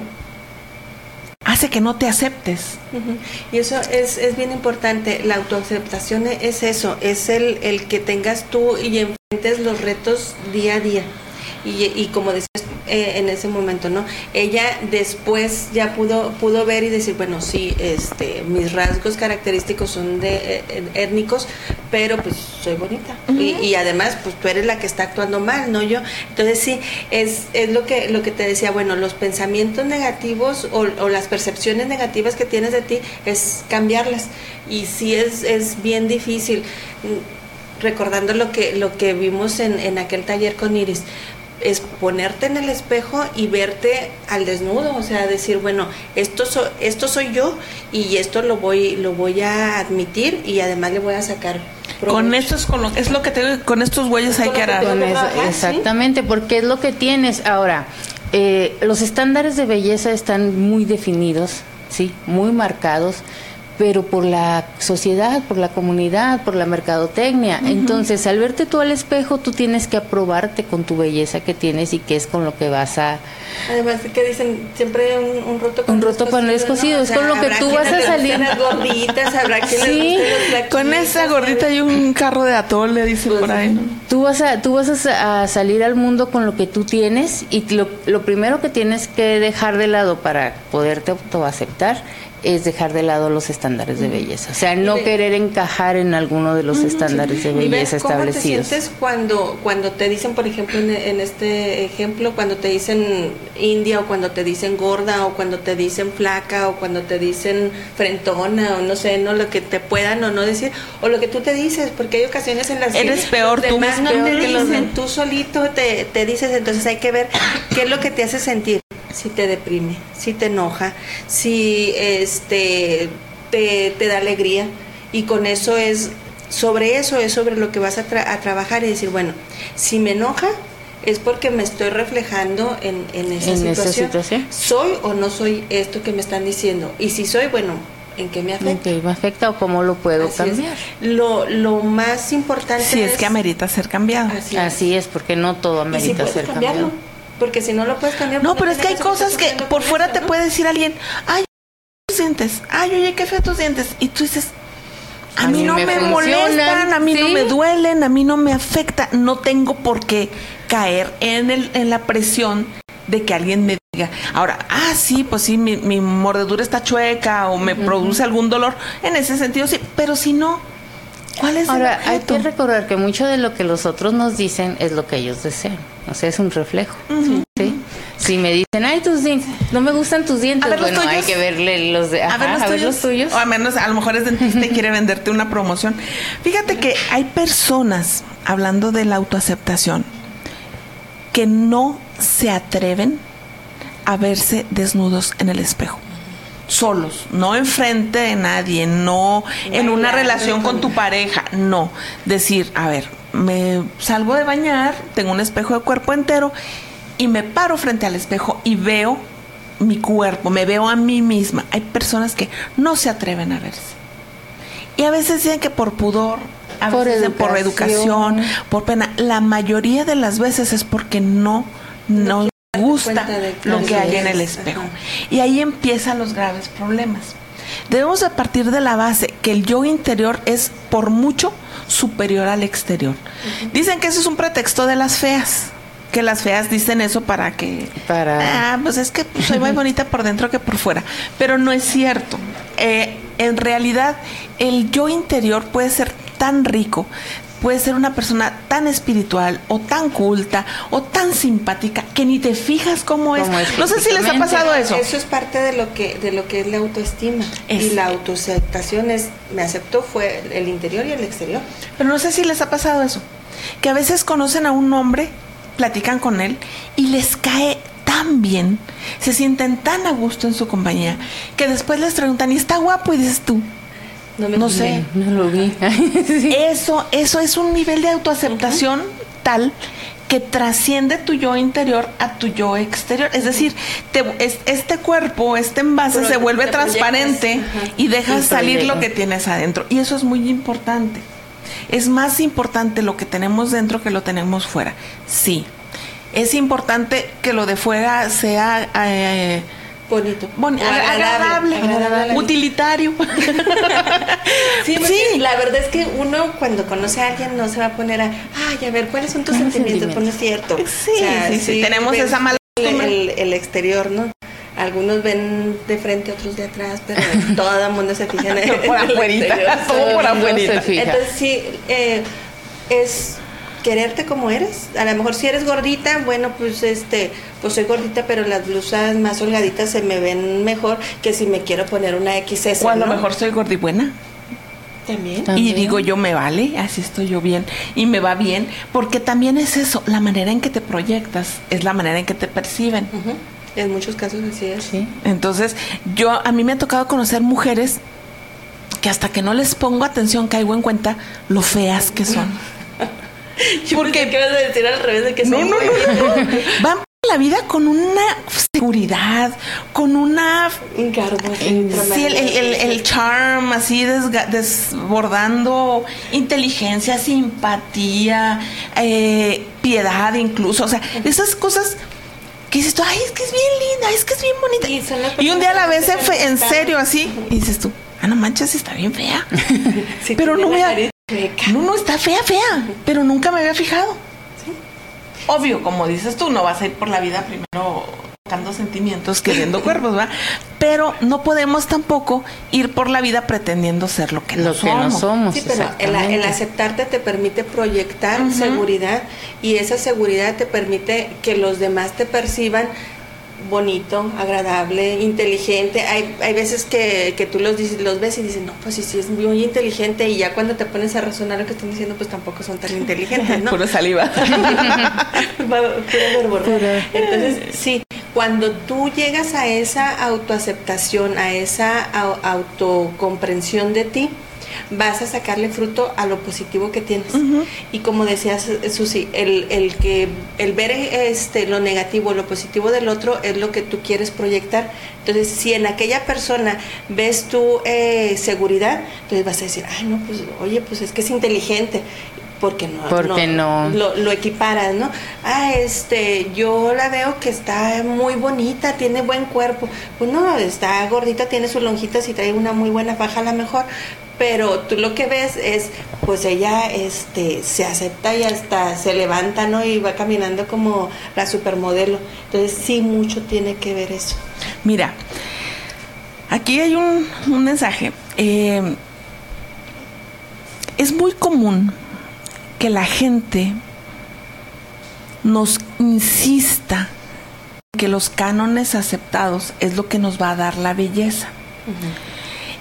hace que no te aceptes. Y eso es, es bien importante. La autoaceptación es eso, es el, el que tengas tú y enfrentes los retos día a día. Y, y como decías eh, en ese momento, ¿no? Ella después ya pudo pudo ver y decir, bueno, sí, este, mis rasgos característicos son de eh, eh, étnicos, pero pues soy bonita. y, y además, pues tú eres la que está actuando mal, no yo. Entonces sí, es, es lo que lo que te decía, bueno, los pensamientos negativos o, o las percepciones negativas que tienes de ti es cambiarlas. Y sí es, es bien difícil. Recordando lo que, lo que vimos en, en aquel taller con Iris, es ponerte en el espejo y verte al desnudo, o sea, decir, bueno, esto, so- esto soy yo y esto lo voy, lo voy a admitir y además le voy a sacar Con provecho. esto es con, lo- es lo que te digo, con estos güeyes hay que arar. exactamente, porque es lo que tienes. Ahora, eh, los estándares de belleza están muy definidos, sí, muy marcados, pero por la sociedad, por la comunidad, por la mercadotecnia. Entonces, al verte tú al espejo, tú tienes que aprobarte con tu belleza que tienes y que es con lo que vas a... Además, que dicen siempre un, un roto Un roto pan descosido, es con lo que tú vas a le salir. gorditas, habrá Sí. le Con esa gordita hay un carro de atole, dice Pues, por ahí. ¿no? Tú vas a, tú vas a salir al mundo con lo que tú tienes y lo, lo primero que tienes que dejar de lado para poderte autoaceptar es dejar de lado los estándares de belleza. O sea, no de- querer encajar en alguno de los estándares de Y ves belleza cómo establecidos. te sientes cuando, cuando te dicen, por ejemplo, en, en este ejemplo, cuando te dicen india o cuando te dicen gorda o cuando te dicen flaca o cuando te dicen frentona o no sé, no lo que te puedan o no decir o lo que tú te dices, porque hay ocasiones en las que Eres peor los tú, demás no peor te que los dicen, demás. tú solito te, te dices, entonces hay que ver qué es lo que te hace sentir, si te deprime, si te enoja, si este te, te da alegría y con eso es sobre eso es sobre lo que vas a, tra- a trabajar y decir bueno si me enoja es porque me estoy reflejando en, en esa, En esa situación. situación. soy o no soy esto que me están diciendo y si soy bueno en qué me afecta. Ok, me afecta o cómo lo puedo Así es. cambiar. Lo, lo más importante Si es que amerita ser cambiado. Así es. Así es, porque no todo Y si amerita puedes ser cambiarlo. cambiado. Porque si no lo puedes cambiar. No, pero es que hay que cosas que por fuera eso, te ¿no? puede decir alguien, ay, tus dientes, ay, oye, qué feo tus dientes. Y tú dices, a, mí, no me, molestan, a mí no me duelen, a mí no me afecta, no tengo por qué caer en, el, en la presión de que alguien me diga, ahora, ah, sí, pues sí, mi, mi mordedura está chueca o me produce algún dolor, en ese sentido sí, pero si no, ¿cuál es Ahora, el hay que recordar que mucho de lo que los otros nos dicen es lo que ellos desean. O sea, es un reflejo. ¿sí? Si me dicen, ay, tus dientes, no me gustan tus dientes, ver bueno, hay que verle los de. a ver los a ver tuyos. los tuyos. O a menos, a lo mejor es dentista y quiere venderte una promoción. Fíjate que hay personas, hablando de la autoaceptación, que no se atreven a verse desnudos en el espejo. Solos, no enfrente de nadie, no en una relación con tu pareja, no. Decir, a ver, me salgo de bañar, tengo un espejo de cuerpo entero y me paro frente al espejo y veo mi cuerpo, me veo a mí misma. Hay personas que no se atreven a verse. Y a veces dicen que por pudor, a Por veces por educación. por pena. La mayoría de las veces es porque no, no, gusta lo que hay en el es. espejo. Y ahí empiezan los graves problemas. Debemos de partir de la base que el yo interior es por mucho superior al exterior. Dicen que eso es un pretexto de las feas. Que las feas dicen eso para que... Para- Ah, pues es que pues, soy más bonita por dentro que por fuera. Pero no es cierto. Eh, en realidad, el yo interior puede ser tan rico, puede ser una persona tan espiritual o tan culta o tan simpática que ni te fijas cómo es. Cómo es No sé si les ha pasado eso. Eso es parte de lo que de lo que es la autoestima Es- y la autoaceptación es me aceptó fue el interior y el exterior. Pero no sé si les ha pasado eso. Que a veces conocen a un hombre, platican con él y les cae tan bien, se sienten tan a gusto en su compañía, que después les preguntan, ¿y está guapo? Y dices tú, No, me No sé. No lo vi. Sí. Eso, eso es un nivel de autoaceptación tal que trasciende tu yo interior a tu yo exterior. Es decir, te- es- este cuerpo, este envase Pero se vuelve transparente y dejas salir lo que tienes adentro. Y eso es muy importante. Es más importante lo que tenemos dentro que lo tenemos fuera. Sí. Es importante que lo de fuera sea eh, bonito, boni- O agradable, utilitario. Sí, Sí. la verdad es que uno cuando conoce a alguien no se va a poner a, ay, a ver, ¿cuáles son tus ¿Cuáles sentimientos? Pues no es cierto. Sí, sí, sí, tenemos esa mala el, el- exterior, ¿no? Algunos ven de frente, otros de atrás, pero todo el mundo se fija en el, Por afuerita, todo por afuerita. Entonces sí, eh, es quererte como eres. A lo mejor si eres gordita, bueno, pues este, pues soy gordita, pero las blusas más holgaditas se me ven mejor que si me quiero poner una XS. O a lo ¿no? mejor soy gordibuena. también. Y También. digo yo, me vale, así estoy yo bien y me va bien, porque también es eso, la manera en que te proyectas, es la manera en que te perciben. En muchos casos así es. Sí. Entonces, yo a mí me ha tocado conocer mujeres que hasta que no les pongo atención caigo en cuenta lo feas que son. Porque ¿qué vas a decir al revés de que No, no, no, no. Van la vida con una seguridad, con una Sí, el, el, el, charm así desga- desbordando inteligencia, simpatía, eh, piedad incluso, o sea, esas cosas que dices tú, ay, es que es bien linda, es que es bien bonita. Y Y un día la ves personas en, fe- en serio así y dices tú, ah, no manches, está bien fea. Sí, pero no la me No, no, está fea, fea, pero nunca me había fijado. Obvio, como dices tú, no vas a ir por la vida primero tocando sentimientos, queriendo cuerpos, ¿va? Pero no podemos tampoco ir por la vida pretendiendo ser lo que no Lo que somos. no somos. Sí, pero el, el aceptarte te permite proyectar seguridad y esa seguridad te permite que los demás te perciban bonito, agradable, inteligente. Hay, hay veces que, que tú los, dices- los ves y dices, no, pues sí, sí, es muy inteligente y ya cuando te pones a razonar lo que están diciendo, pues tampoco son tan inteligentes, ¿no? Puro saliva. Verborrea. Entonces, sí, cuando tú llegas a esa autoaceptación, a esa au- autocomprensión de ti, vas a sacarle fruto a lo positivo que tienes. Y como decías, Susi, el, el que el ver este lo negativo, lo positivo del otro es lo que tú quieres proyectar. Entonces, si en aquella persona ves tu eh, seguridad, entonces vas a decir, ay, no, pues, oye, pues es que es inteligente porque no, Porque no. Lo, lo equiparas, ¿no? Ah, este, yo la veo que está muy bonita, tiene buen cuerpo. Pues no, está gordita, tiene sus lonjitas y trae una muy buena faja a la mejor. Pero tú lo que ves es, pues ella este, se acepta y hasta se levanta, ¿no? Y va caminando como la supermodelo. Entonces sí, mucho tiene que ver eso. Mira, aquí hay un, un mensaje. Eh, es muy común que la gente nos insista que los cánones aceptados es lo que nos va a dar la belleza.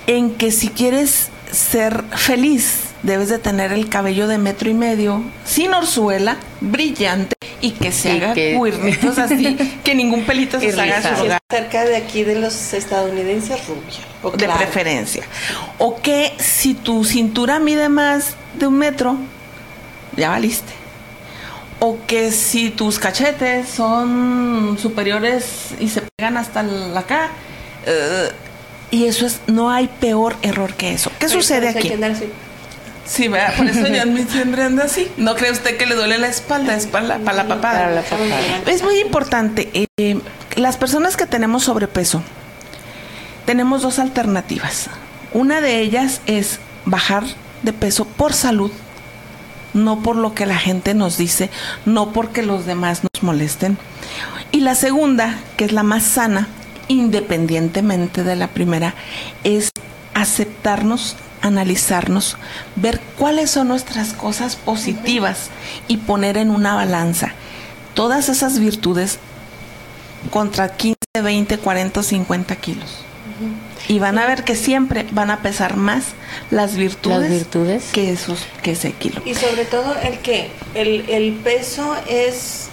En que si quieres ser feliz, debes de tener el cabello de metro y medio, sin orzuela, brillante y que se Y haga que- cuernitos así, que ningún pelito se rizado. lugar Cerca de aquí de los estadounidenses, rubia. O de preferencia. O que si tu cintura mide más de un metro, ya valiste. O que si tus cachetes son superiores y se pegan hasta la acá. eh, y eso es, no hay peor error que eso. ¿Qué Pero sucede aquí? Sí, ¿verdad? por eso ya me siempre anda así. ¿No cree usted que le duele la espalda? espalda para la papada. Para la papada. Es muy importante. eh, las personas que tenemos sobrepeso, tenemos dos alternativas. Una de ellas es bajar de peso por salud, no por lo que la gente nos dice, no porque los demás nos molesten. Y la segunda, que es la más sana, independientemente de la primera, es aceptarnos, analizarnos, ver cuáles son nuestras cosas positivas y poner en una balanza todas esas virtudes contra 15, 20, 40, 50 kilos. Y van a ver que siempre van a pesar más las virtudes, Las virtudes. que esos que ese kilo. Y sobre todo el que el, el peso es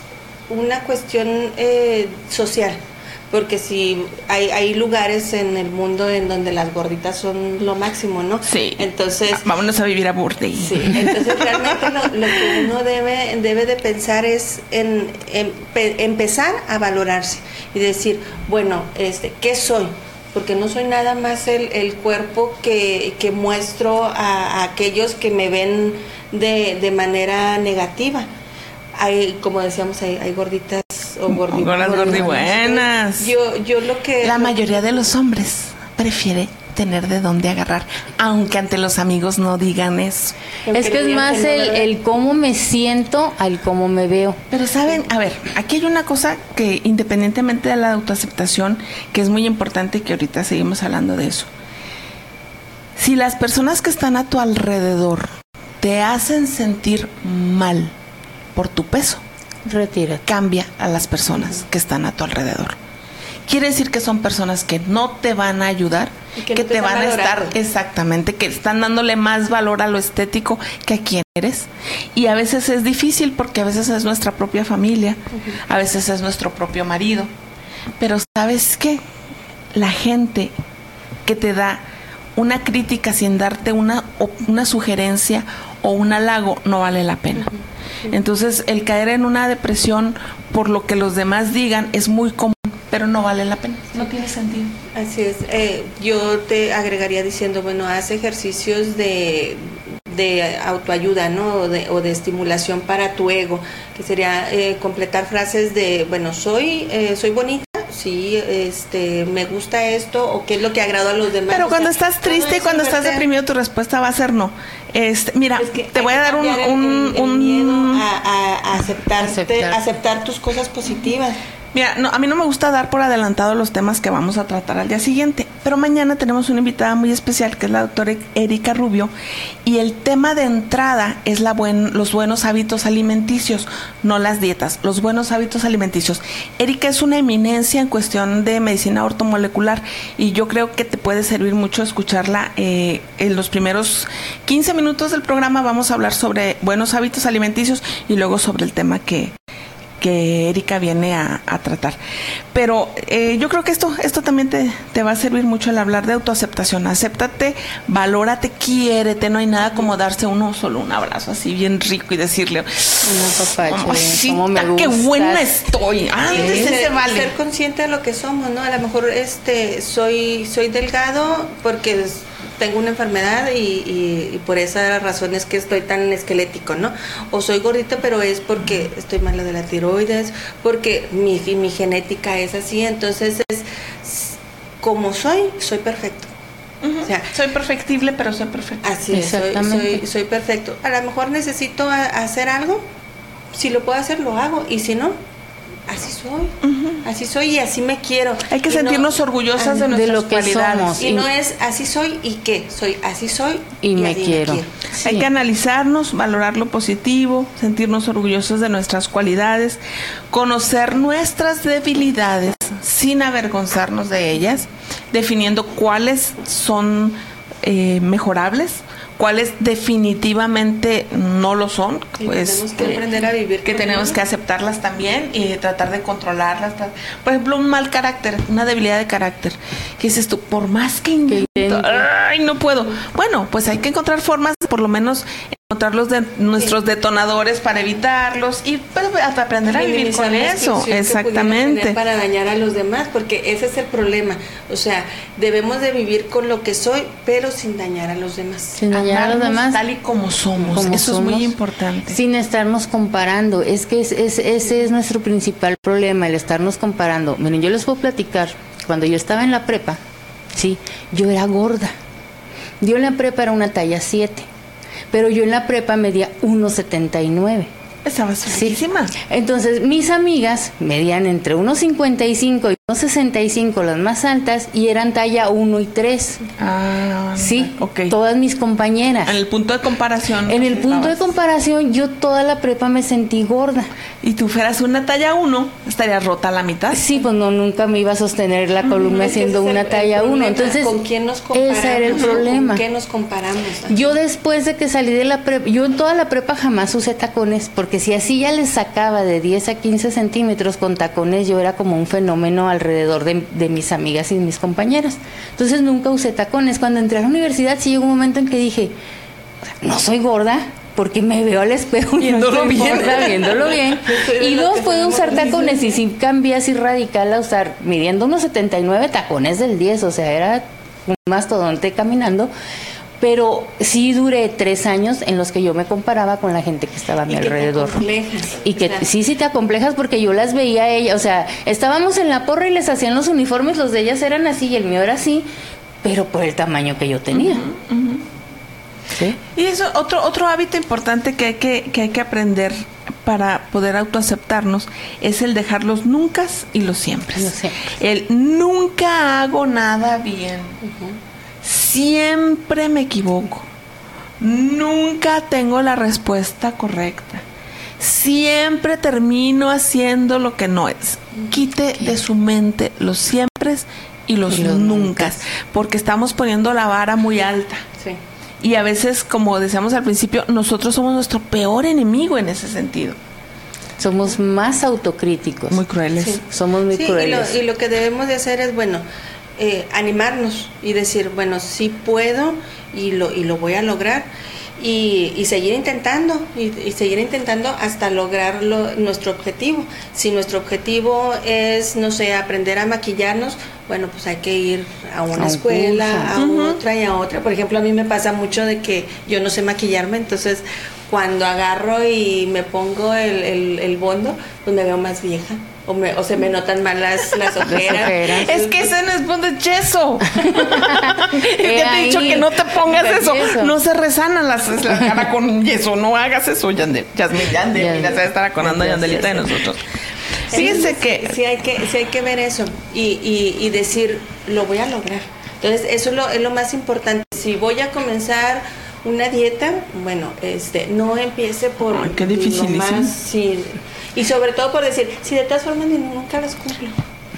una cuestión eh, social, porque si hay, hay lugares en el mundo en donde las gorditas son lo máximo, ¿no? Sí. Entonces, Ah, Vámonos a vivir a sí, entonces realmente lo, lo que uno debe, debe de pensar es en, en pe- empezar a valorarse y decir, bueno, este, ¿qué soy? Porque no soy nada más el, el cuerpo que, que muestro a, a aquellos que me ven de, de manera negativa. Hay, como decíamos, hay, hay gorditas o gordi- Gordas gordibuenas. Yo, yo lo que... La mayoría de los hombres prefiere tener de dónde agarrar, aunque ante los amigos no digan eso. Es que es más que no, el, el cómo me siento al cómo me veo. Pero saben, a ver, aquí hay una cosa que independientemente de la autoaceptación, que es muy importante y que ahorita seguimos hablando de eso. Si las personas que están a tu alrededor te hacen sentir mal por tu peso, Retírate. cambia a las personas que están a tu alrededor. Quiere decir que son personas que no te van a ayudar, Y que, que no te van a estar exactamente, que están dándole más valor a lo estético que a quién eres. Y a veces es difícil porque a veces es nuestra propia familia, a veces es nuestro propio marido. Pero ¿sabes qué? La gente que te da una crítica sin darte una, una sugerencia o un halago no vale la pena. Entonces, el caer en una depresión por lo que los demás digan es muy común, pero no vale la pena. No tiene sentido. Así es. Eh, yo te agregaría diciendo, bueno, haz ejercicios de, de autoayuda, ¿no? O de, o de estimulación para tu ego, que sería eh, completar frases de, bueno, soy, eh, soy bonita, sí, este, me gusta esto, o qué es lo que agrado a los demás. Pero O cuando sea, estás triste cuando estás deprimido, tu respuesta va a ser no. Este, mira, Es que te voy a dar un, el- un, el- el un- miedo a, a- a aceptarte, Aceptar. aceptar tus cosas positivas. Mira, no, a mí no me gusta dar por adelantado los temas que vamos a tratar al día siguiente, pero mañana tenemos una invitada muy especial que es la doctora Erika Rubio y el tema de entrada es la buen, los buenos hábitos alimenticios, no las dietas, los buenos hábitos alimenticios. Erika es una eminencia en cuestión de medicina ortomolecular y yo creo que te puede servir mucho escucharla eh, en los primeros 15 minutos del programa. Vamos a hablar sobre buenos hábitos alimenticios y luego sobre el tema que, que Erika viene a, a tratar. Pero eh, yo creo que esto, esto también te, te va a servir mucho al hablar de autoaceptación. Acéptate, valórate, quiérete. No hay nada como darse uno solo un abrazo así bien rico y decirle, "Mamacita, cómo me qué gustas". buena estoy. Ah, Sí, ser, se vale. ser consciente de lo que somos, ¿no? A lo mejor este soy soy delgado porque tengo una enfermedad y, y- y por esa razón es que estoy tan esquelético, ¿no? O soy gordito, pero es porque estoy malo de la tiroides, porque mi, mi genética es así, entonces es como soy, soy perfecto. O sea, soy perfectible, pero soy perfecta. Así es, soy, Exactamente. soy, soy perfecto. A lo mejor necesito a- hacer algo, si lo puedo hacer, lo hago, y si no, así soy, así soy y así me quiero. Hay que Y no- sentirnos orgullosas de nuestras lo que cualidades. somos. Y no es así soy y qué, soy así soy Y me quiero. Sí. Hay que analizarnos, valorar lo positivo, sentirnos orgullosos de nuestras cualidades, conocer nuestras debilidades sin avergonzarnos de ellas, definiendo cuáles son eh, mejorables, cuáles definitivamente no lo son. Pues, tenemos que eh, aprender a vivir que tenemos que aceptarlas también y tratar de controlarlas. Por ejemplo, un mal carácter, una debilidad de carácter. Que dices tú, por más que intento, ay, no puedo. Bueno, pues hay que encontrar formas, por lo menos encontrar los de, nuestros detonadores para evitarlos y pues, aprender a vivir con eso. Exactamente. tener para dañar a los demás, porque ese es el problema. O sea, debemos de vivir con lo que soy, pero sin dañar a los demás. Sin dañar a los demás. tal y como somos. como eso es muy importante. Sin estarnos comparando. Es que es- es- ese es nuestro principal problema, el estarnos comparando. Miren, yo les puedo platicar. Cuando yo estaba en la prepa, sí, yo era gorda. Yo en la prepa era una talla 7. Pero yo en la prepa medía 1,79. Estabas Sí. Entonces, mis amigas medían entre 1,55 y 1,65 las más altas y eran talla 1 y 3. Ah, Sí, ok. todas mis compañeras. En el punto de comparación. En el punto de comparación, yo toda la prepa me sentí gorda. Y tú fueras una talla 1, estarías rota a la mitad. Sí, pues no, nunca me iba a sostener la columna Es que siendo una el- talla 1. problema. Entonces, ¿con quién nos comparamos? ese era el no? problema. ¿Con qué nos comparamos? Yo después de que salí de la prepa, yo en toda la prepa jamás usé tacones, porque si así ya les sacaba de 10 a 15 centímetros con tacones, yo era como un fenómeno alrededor de, de mis amigas y mis compañeras. Entonces nunca usé tacones. Cuando entré a la universidad sí llegó un momento en que dije, no soy gorda. Porque me veo al espejo Viéndolo no bien. gorda, viéndolo bien. Y dos, puedo usar tacones. Y si cambié así radical a usar, midiendo unos 79 tacones del 10, o sea, era un mastodonte caminando. Pero sí duré tres años en los que yo me comparaba con la gente que estaba a mi Y que te alrededor. Y que O sea, sí, sí te acomplejas porque yo las veía a ellas. O sea, estábamos en la porra y les hacían los uniformes, los de ellas eran así y el mío era así, pero por el tamaño que yo tenía. ¿Sí? Y eso, otro, otro hábito importante que hay que, que hay que aprender para poder autoaceptarnos es el dejar los nunca y los siempre. Los siempre. El nunca hago nada bien. Siempre me equivoco. Nunca tengo la respuesta correcta. Siempre termino haciendo lo que no es. Quite de su mente los siempre y los, Y los nunca, nuncas. porque estamos poniendo la vara muy alta. Sí. Y a veces, como decíamos al principio, nosotros somos nuestro peor enemigo en ese sentido. Somos más autocríticos. Muy crueles. Sí. Somos muy Sí, y crueles. lo, y lo que debemos de hacer es, bueno, eh, animarnos y decir, bueno, sí puedo y lo, y lo voy a lograr. Y, y seguir intentando, y, y seguir intentando hasta lograr lo- nuestro objetivo. Si nuestro objetivo es, no sé, aprender a maquillarnos, bueno, pues hay que ir a una escuela, curso. a otra y a otra. Por ejemplo, a mí me pasa mucho de que yo no sé maquillarme, entonces cuando agarro y me pongo el, el, el bondo, pues me veo más vieja. O, me, o se me notan mal las, las ojeras. ojeras. Es que ese no es fondo de yeso. ya te he dicho que no te pongas eso. yeso. No se resana las, la cara con yeso. No hagas eso, Yandel. Yasmín, Yandel. Yandel. Mira, se va a estar aconando. Yandelita de nosotros. Fíjense que sí hay que sí hay que ver eso y, y, y decir lo voy a lograr entonces eso es lo, es lo más importante si voy a comenzar una dieta bueno este no empiece por Ay, qué lo dificilísimo. más, sí, y sobre todo por decir si de todas formas ni nunca las cumplo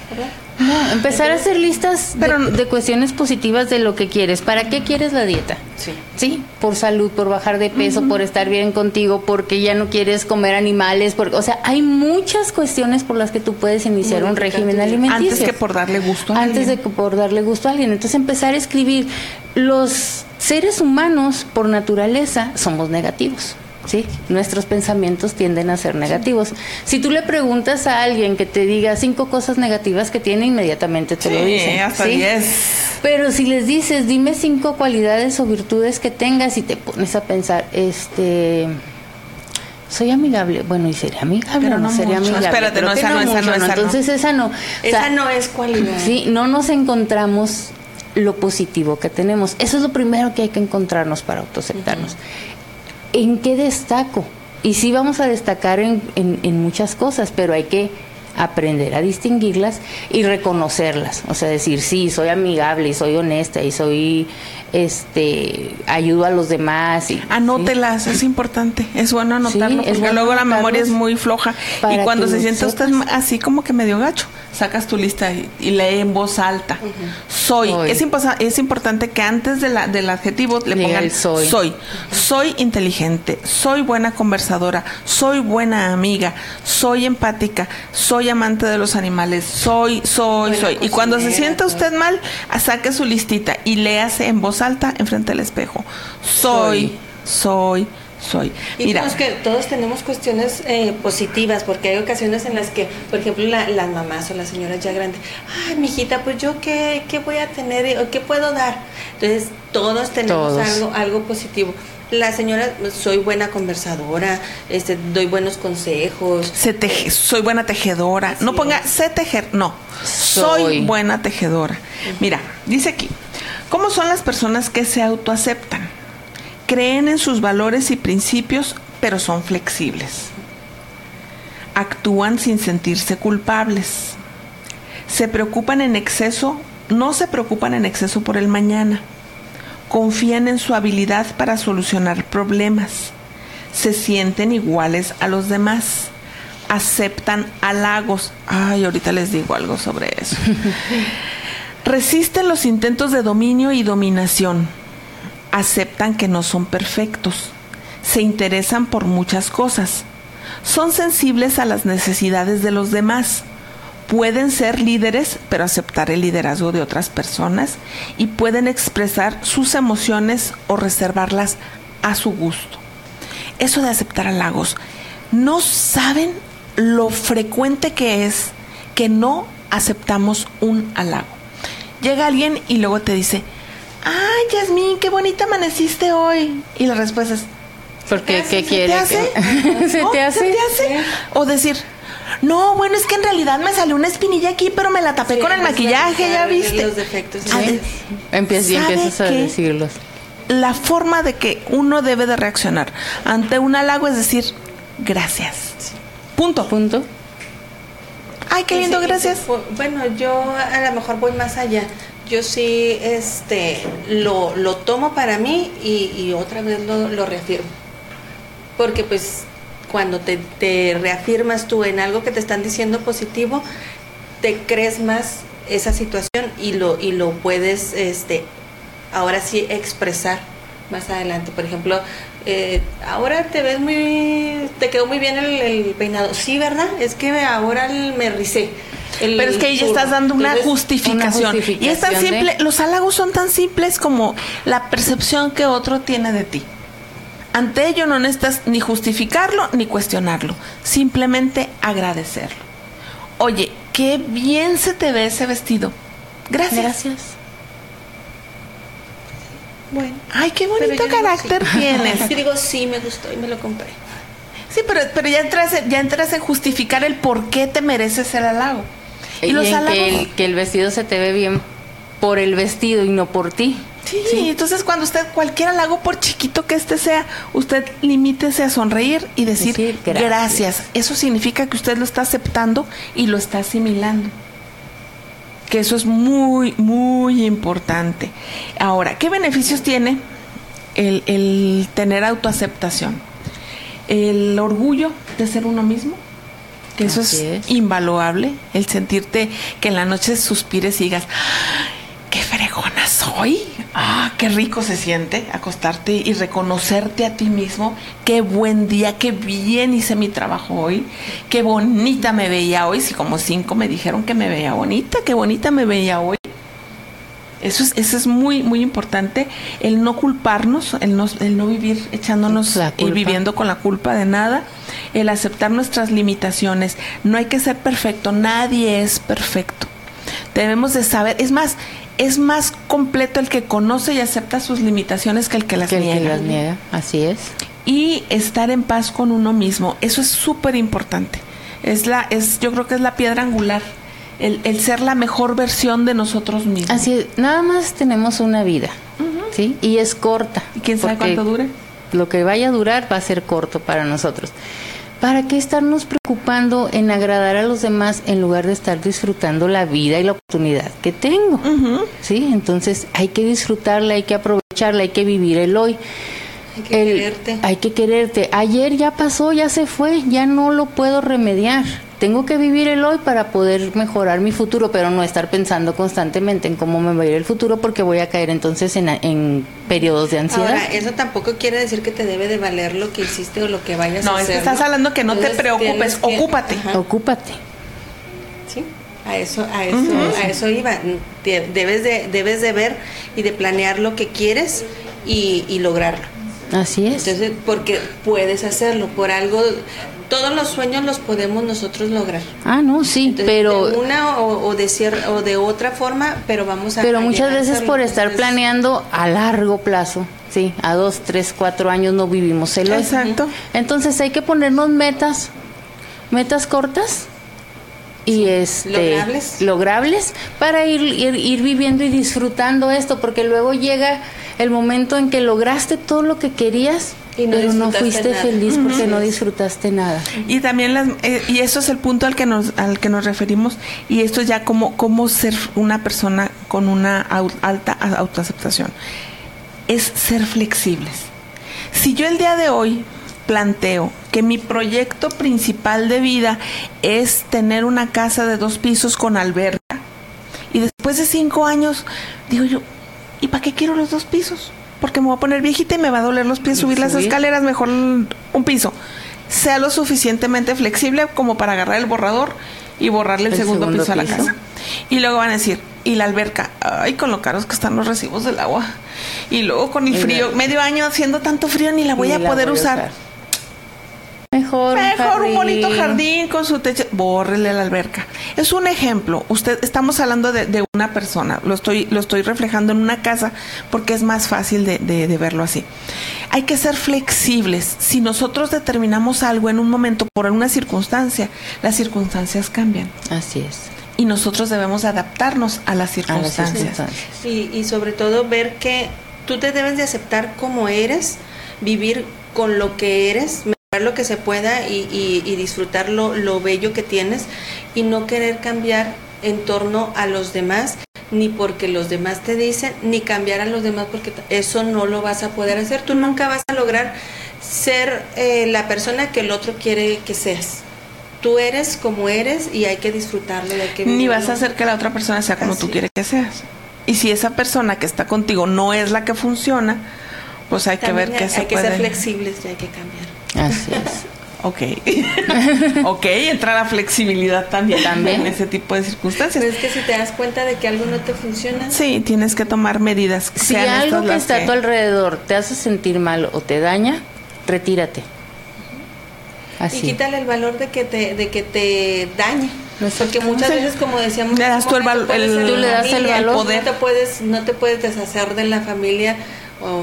¿verdad? No, empezar a hacer listas de- Pero- de, cuestiones positivas de lo que quieres. ¿Para qué quieres la dieta? Sí. Sí, por salud, por bajar de peso, por estar bien contigo, porque ya no quieres comer animales, porque, o sea, hay muchas cuestiones por las que tú puedes iniciar un régimen alimenticio. Antes que por darle gusto a Antes de que por darle gusto a alguien. Entonces empezar a escribir. Los seres humanos, por naturaleza, somos negativos. ¿Sí? Nuestros pensamientos tienden a ser negativos. Si tú le preguntas a alguien que te diga cinco cosas negativas que tiene, inmediatamente te lo Sí, dice. hasta ¿sí? 10. Pero si les dices, dime cinco cualidades o virtudes que tengas y te pones a pensar, este, soy amigable. Bueno, ¿y sería amigable Pero no, no sería mucho. amigable? Espérate, no, que esa no, esa no, esa no. Entonces esa no. O Esa sea, no es cualidad. Sí, no nos encontramos lo positivo que tenemos. Eso es lo primero que hay que encontrarnos para autoaceptarnos. ¿En qué destaco? Y sí vamos a destacar en, en- en muchas cosas, pero hay que aprender a distinguirlas y reconocerlas. O sea, decir, sí, soy amigable y soy honesta y soy, este, ayudo a los demás. Y, Anótelas, es importante. Es bueno anotarlo Sí, porque bueno luego la memoria es muy floja. Y cuando se lo sienta usted así como que medio gacho, sacas tu lista y, y lee en voz alta. Soy. Soy. Es, es importante que antes de la, del adjetivo le pongan el soy. soy. Soy inteligente, soy buena conversadora, soy buena amiga, soy empática, soy amante de los animales, soy, soy, soy. Y cuando se sienta usted mal, saque su listita y léase en voz alta enfrente del espejo. Soy, soy, soy. Y Mira, todos, que, todos tenemos cuestiones eh, positivas, porque hay ocasiones en las que, por ejemplo, la- las mamás o las señoras ya grandes, ay, mijita, pues yo qué, qué voy a tener o qué puedo dar. Entonces, todos tenemos Todos. algo, algo positivo. La señora, soy buena conversadora, este, doy buenos consejos. teje- soy buena tejedora. Así no ponga es. sé tejer, no. Soy, Soy. buena tejedora. Mira, dice aquí, ¿cómo son las personas que se autoaceptan? Creen en sus valores y principios, pero son flexibles. Actúan sin sentirse culpables. Se preocupan en exceso, no se preocupan en exceso por el mañana. Confían en su habilidad para solucionar problemas. Se sienten iguales a los demás. Aceptan halagos. Ay, ahorita les digo algo sobre eso. Resisten los intentos de dominio y dominación. Aceptan que no son perfectos. Se interesan por muchas cosas. Son sensibles a las necesidades de los demás. Pueden ser líderes, pero aceptar el liderazgo de otras personas. Y pueden expresar sus emociones o reservarlas a su gusto. Eso de aceptar halagos. No saben lo frecuente que es que no aceptamos un halago. Llega alguien y luego te dice, ay, Yasmín, qué bonita amaneciste hoy. Y la respuesta es, Porque, ¿se ¿qué te quiere? hace? ¿Se te hace? hace? O decir, no, bueno, es que en realidad me salió una espinilla aquí, pero me la tapé Sí, con el a maquillaje, ya viste. Los defectos. Sí. Empiezas y ¿Sabe empiezas a decirlos. La forma de que uno debe de reaccionar ante un halago es decir, gracias. Punto. Punto. Ay, qué lindo, sí, gracias. bueno, yo a lo mejor voy más allá. Yo sí este, lo, lo tomo para mí y, y otra vez lo, lo reafirmo. Porque pues cuando te, te reafirmas tú en algo que te están diciendo positivo, te crees más esa situación y lo, y lo puedes este, ahora sí expresar más adelante. Por ejemplo, eh, ahora te ves muy, te quedó muy bien el, el peinado. Sí, ¿verdad? Es que ahora el- me ricé. el Pero es que ahí ya estás dando una justificación. una Y es tan simple, los halagos son tan simples como la percepción que otro tiene de ti. Ante ello no necesitas ni justificarlo ni cuestionarlo, simplemente agradecerlo. Oye, qué bien se te ve ese vestido. Gracias. Gracias. Bueno. Ay, qué bonito carácter sí. tienes. Yo digo, sí, me gustó y me lo compré. Sí, pero, pero ya, entras, en- ya entras en justificar el por qué te mereces el halago. Y, los halagos. que el, que el vestido se te ve bien por el vestido y no por ti. Sí, entonces cuando usted, cualquier halago, por chiquito que este sea, usted limítese a sonreír y decir, Decir gracias. gracias. Eso significa que usted lo está aceptando y lo está asimilando. Que eso es muy, muy importante. Ahora, ¿qué beneficios tiene el, el tener autoaceptación? El orgullo de ser uno mismo, que eso es. invaluable, el sentirte que en la noche suspires y digas, "Ah, qué fregona soy, ah, qué rico se siente acostarte y reconocerte a ti mismo, qué buen día, qué bien hice mi trabajo hoy, qué bonita me veía hoy, si como cinco me dijeron que me veía bonita, qué bonita me veía hoy. Eso es, eso es muy, muy importante, el no culparnos, el no, el no vivir echándonos y viviendo con la culpa de nada, el aceptar nuestras limitaciones. No hay que ser perfecto, nadie es perfecto. Debemos de saber, es más, es más completo el que conoce y acepta sus limitaciones que el que las Que niega. las niega, así es. Y estar en paz con uno mismo, eso es súper importante. Es la, es, yo creo que es la piedra angular, el, el ser la mejor versión de nosotros mismos. Así es, nada más tenemos una vida, ¿sí? Y es corta. ¿Y quién sabe cuánto dure? Lo que vaya a durar va a ser corto para nosotros. ¿Para qué estarnos preocupando en agradar a los demás en lugar de estar disfrutando la vida y la oportunidad que tengo? ¿Sí? Entonces hay que disfrutarla, hay que aprovecharla, hay que vivir el hoy. Hay que El- quererte. Hay que quererte. Ayer ya pasó, ya se fue, ya no lo puedo remediar. Tengo que vivir el hoy para poder mejorar mi futuro, pero no estar pensando constantemente en cómo me va a ir el futuro porque voy a caer entonces en, en periodos de ansiedad. Ahora, eso tampoco quiere decir que te debe de valer lo que hiciste o lo que vayas No, a es hacer. que estás hablando que no te preocupes, que- ocúpate. Ajá. Ocúpate. Sí, a eso, a eso, a eso iba. De- Debes de, debes de ver y de planear lo que quieres y, y lograrlo. Así es. Entonces, porque puedes hacerlo, por algo, todos los sueños los podemos nosotros lograr. ah, no, sí, Entonces, pero... de una o, o de cier- o de otra forma, pero vamos a Pero muchas veces por estar Entonces, planeando a largo plazo, sí, a dos, tres, cuatro años no vivimos el hoy. Exacto. Entonces hay que ponernos metas, metas cortas y este logrables. logrables para ir, ir, ir viviendo y disfrutando esto, porque luego llega el momento en que lograste todo lo que querías, Y no pero no fuiste nada. feliz porque no disfrutaste nada. Y también las, eh, y eso es el punto al que nos al que nos referimos y esto es ya como cómo ser una persona con una au- alta autoaceptación. Es ser flexibles. Si yo el día de hoy planteo que mi proyecto principal de vida es tener una casa de dos pisos con alberca y después de cinco años digo yo, ¿y para qué quiero los dos pisos? Porque me voy a poner viejita y me va a doler los pies subir las escaleras, mejor un piso. Sea lo suficientemente flexible como para agarrar el borrador y borrarle el, El segundo, segundo piso, a la casa. Y luego van a decir, y la alberca, ay, con lo caros que están los recibos del agua. Y luego con el frío, medio año haciendo tanto frío, ni la voy Ni a poder voy a usar. Mejor, Mejor un bonito jardín. con su techo. Bórrele la alberca. Es un ejemplo. Usted, estamos hablando de, de una persona. Lo estoy, lo estoy reflejando en una casa porque es más fácil de, de- de verlo así. Hay que ser flexibles. Si nosotros determinamos algo en un momento por una circunstancia, las circunstancias cambian. Así es. Y nosotros debemos adaptarnos a las A las circunstancias. Y, y sobre todo ver que tú te debes de aceptar como eres, vivir con lo que eres, mejorar lo que se pueda y, y- y disfrutar lo, lo bello que tienes y no querer cambiar en torno a los demás, ni porque los demás te dicen, ni cambiar a los demás porque eso no lo vas a poder hacer. Tú nunca vas a lograr ser eh, la persona que el otro quiere que seas. Tú eres como eres y hay que disfrutarlo. y hay que Ni vas a hacer que la otra persona sea como Así tú es. quieres que seas. Y si esa persona que está contigo no es la que funciona, pues hay que ver qué hay, se hay que puede. ser flexibles y hay que cambiar. Así es. Ok. ok, entra la flexibilidad también, También. en ese tipo de circunstancias. Pero es que si te das cuenta de que algo no te funciona, Sí, tienes que tomar medidas. Si sean algo que está a tu alrededor te hace sentir mal o te daña, retírate. y Así. quítale el valor de que te, de que te dañe. Porque muchas veces, como decíamos, Le das tú el el- Tú le das el valor. poder. No te puedes, no te puedes deshacer de la familia o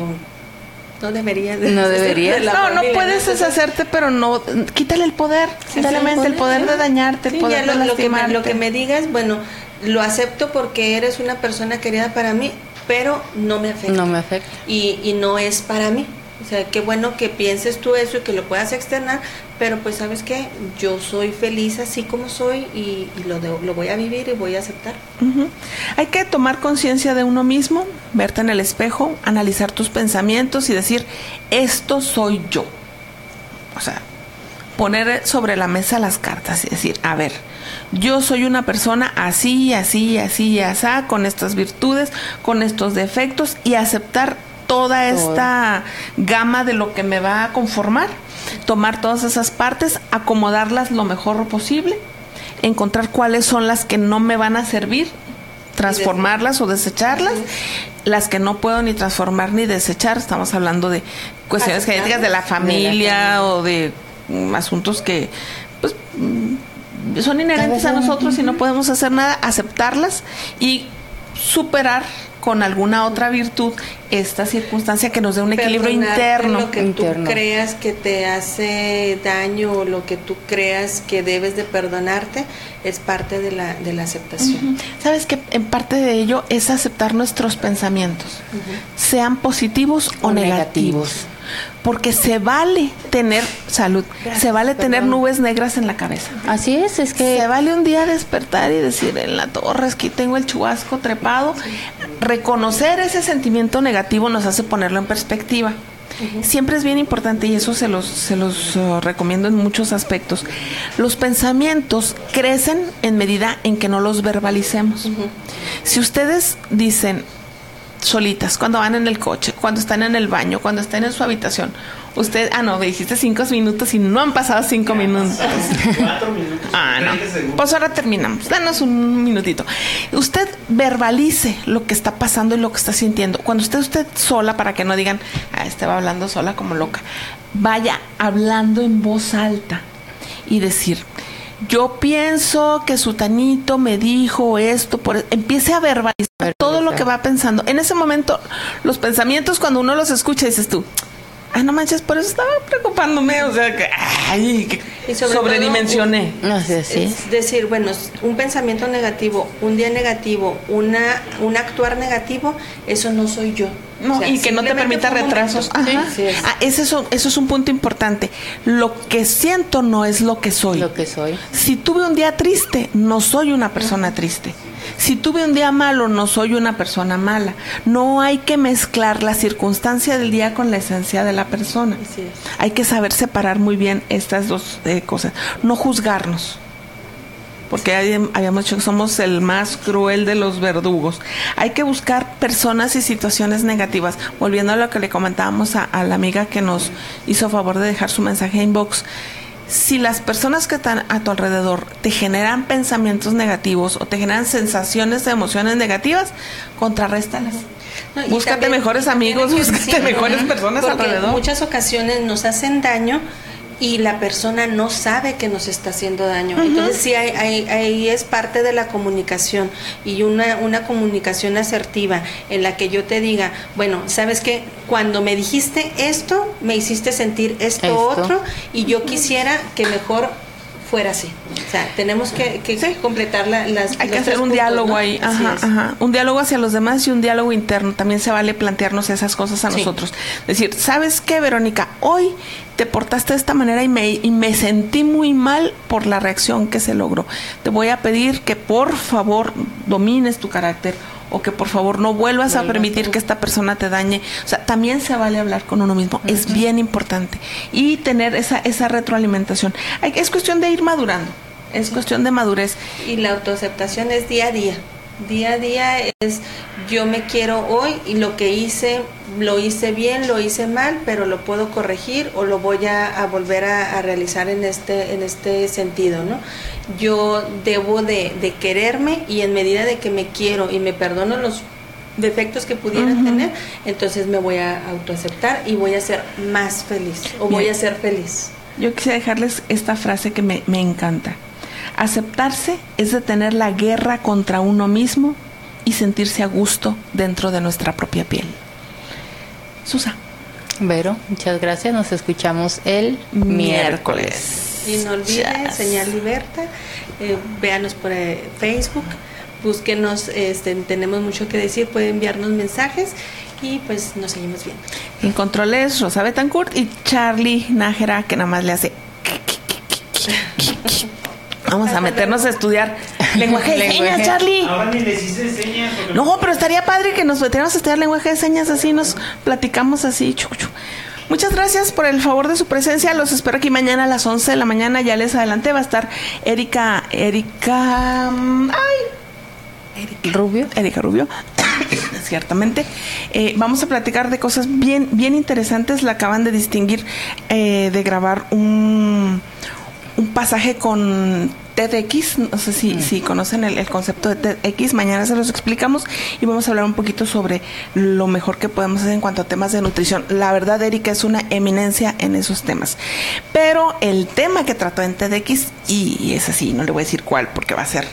no deberías. No deberías. de No, no puedes deshacerte, pero no. Quítale el poder. Simplemente el poder de dañarte, el Sí, poder ya de lo, lo que me, lo que me digas, bueno, lo acepto porque eres una persona querida para mí, pero no me afecta. No me afecta. y, y no es para mí. O sea, qué bueno que pienses tú eso y que lo puedas externar, pero pues sabes que yo soy feliz así como soy y, lo, de- lo voy a vivir y voy a aceptar. Hay que tomar conciencia de uno mismo, verte en el espejo, analizar tus pensamientos y decir, esto soy yo. O sea, poner sobre la mesa las cartas y decir, a ver, yo soy una persona así, así, así, así, con estas virtudes, con estos defectos y aceptar toda esta gama de lo que me va a conformar, tomar todas esas partes, acomodarlas lo mejor posible, encontrar cuáles son las que no me van a servir, transformarlas o desecharlas, las que no puedo ni transformar ni desechar, estamos hablando de cuestiones genéticas de la familia o de mm, asuntos que pues mm, son inherentes a nosotros y no podemos hacer nada, aceptarlas y superar con alguna otra virtud esta circunstancia que nos dé un equilibrio interno. Lo que Interno. tú creas que te hace daño o lo que tú creas que debes de perdonarte es parte de la, de la aceptación. Sabes que en parte de ello es aceptar nuestros pensamientos, sean positivos o, O negativos. negativos. Porque se vale tener salud, se vale tener nubes negras en la cabeza. Así es, es que Se vale un día despertar y decir en la torre es que tengo el chubasco trepado. Reconocer ese sentimiento negativo nos hace ponerlo en perspectiva. Siempre es bien importante y eso se los, se los uh, recomiendo en muchos aspectos. Los pensamientos crecen en medida en que no los verbalicemos. Si ustedes dicen solitas, cuando van en el coche, cuando están en el baño, cuando están en su habitación, usted, ah no, me dijiste cinco minutos y no han pasado cinco minutos. Cuatro minutos. Ah, no. 30 segundos. Pues ahora terminamos. Danos un minutito. Usted verbalice lo que está pasando y lo que está sintiendo. Cuando esté usted sola, para que no digan, ah, este va hablando sola como loca, vaya hablando en voz alta y decir, yo pienso que Sutanito me dijo esto, por... empiece a verbalizar todo lo que va pensando. En ese momento, los pensamientos, cuando uno los escucha, dices tú, ah, no manches, por eso estaba preocupándome, o sea, que, ay, que Y sobre todo, sobredimensioné. Así es, sí. Es decir, bueno, un pensamiento negativo, un día negativo, una, un actuar negativo, eso no soy yo. No, O sea, y que no te permita retrasos. Ajá. Sí, sí es. Ah, ese es un- eso es un punto importante. Lo que siento no es lo que soy. lo que soy. Si tuve un día triste, no soy una persona triste. Si tuve un día malo, no soy una persona mala. No hay que mezclar la circunstancia del día con la esencia de la persona. Hay que saber separar muy bien estas dos eh, cosas. No juzgarnos. Porque hay- habíamos dicho que somos el más cruel de los verdugos. Hay que buscar personas y situaciones negativas. Volviendo a lo que le comentábamos a, a la amiga que nos hizo favor de dejar su mensaje inbox. Si las personas que están a tu alrededor te generan pensamientos negativos o te generan sensaciones de emociones negativas, contrarréstalas. No, búscate también- mejores amigos, búscate mejores personas alrededor. En muchas ocasiones nos hacen daño y la persona no sabe que nos está haciendo daño. Entonces sí, hay- hay- ahí es parte de la comunicación y una, una comunicación asertiva en la que yo te diga, bueno, ¿sabes qué? Cuando me dijiste esto, me hiciste sentir esto, Esto. otro y yo quisiera que mejor fuera así. O sea, tenemos que, que Sí. completar la- las... Hay que hacer un puntos, diálogo ¿no? ahí, ajá, ajá. Un diálogo hacia los demás y un diálogo interno. También se vale plantearnos esas cosas a Sí. nosotros. Decir, ¿sabes qué, Verónica? Hoy te portaste de esta manera y me, y me sentí muy mal por la reacción que se logró. Te voy a pedir que por favor domines tu carácter o que por favor no vuelvas a permitir que esta persona te dañe. O sea, también se vale hablar con uno mismo. Es bien importante. Y tener esa, esa retroalimentación. Hay- es cuestión de ir madurando. Es cuestión de madurez. Y la autoaceptación es día a día. Día a día es yo me quiero hoy y lo que hice, lo hice bien, lo hice mal, pero lo puedo corregir o lo voy a, a volver a, a realizar en este, en este sentido, ¿no? Yo debo de, de quererme y en medida de que me quiero y me perdono los defectos que pudiera tener, entonces me voy a autoaceptar y voy a ser más feliz o voy a ser feliz. Yo quisiera dejarles esta frase que me, me encanta. Aceptarse es detener la guerra contra uno mismo y sentirse a gusto dentro de nuestra propia piel. Susa. Vero, muchas gracias. Nos escuchamos el miércoles. Y no olviden, Yes. Señal Liberta, eh, véanos por eh, Facebook, búsquenos, este, tenemos mucho que decir, pueden enviarnos mensajes y pues nos seguimos viendo. En controles, Rosa Betancourt y Charlie Nájera, que nada más le hace. Vamos a meternos a estudiar lenguaje de Lenguaje. señas, Charlie. Ahora ni les hice señas. No, pero estaría padre que nos metiéramos a estudiar lenguaje de señas así, nos platicamos así. chu, chu. Muchas gracias por el favor de su presencia. Los espero aquí mañana a las 11 de la mañana. Ya les adelanté, va a estar Erika, Erika, ay, Rubio. Erika Rubio, ciertamente. Eh, vamos a platicar de cosas bien, bien interesantes. La acaban de distinguir eh, de grabar un, un pasaje con TEDx. No sé si, si conocen el, el concepto de TEDx. Mañana se los explicamos y vamos a hablar un poquito sobre lo mejor que podemos hacer en cuanto a temas de nutrición. La verdad, Erika es una eminencia en esos temas. Pero el tema que trató en TEDx, y es así, no le voy a decir cuál porque va a ser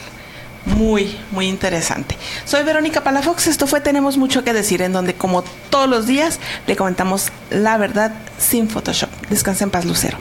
muy, muy interesante. Soy Verónica Palafox, esto fue Tenemos mucho que decir, en donde como todos los días le comentamos la verdad sin Photoshop. Descansa en paz, Lucero.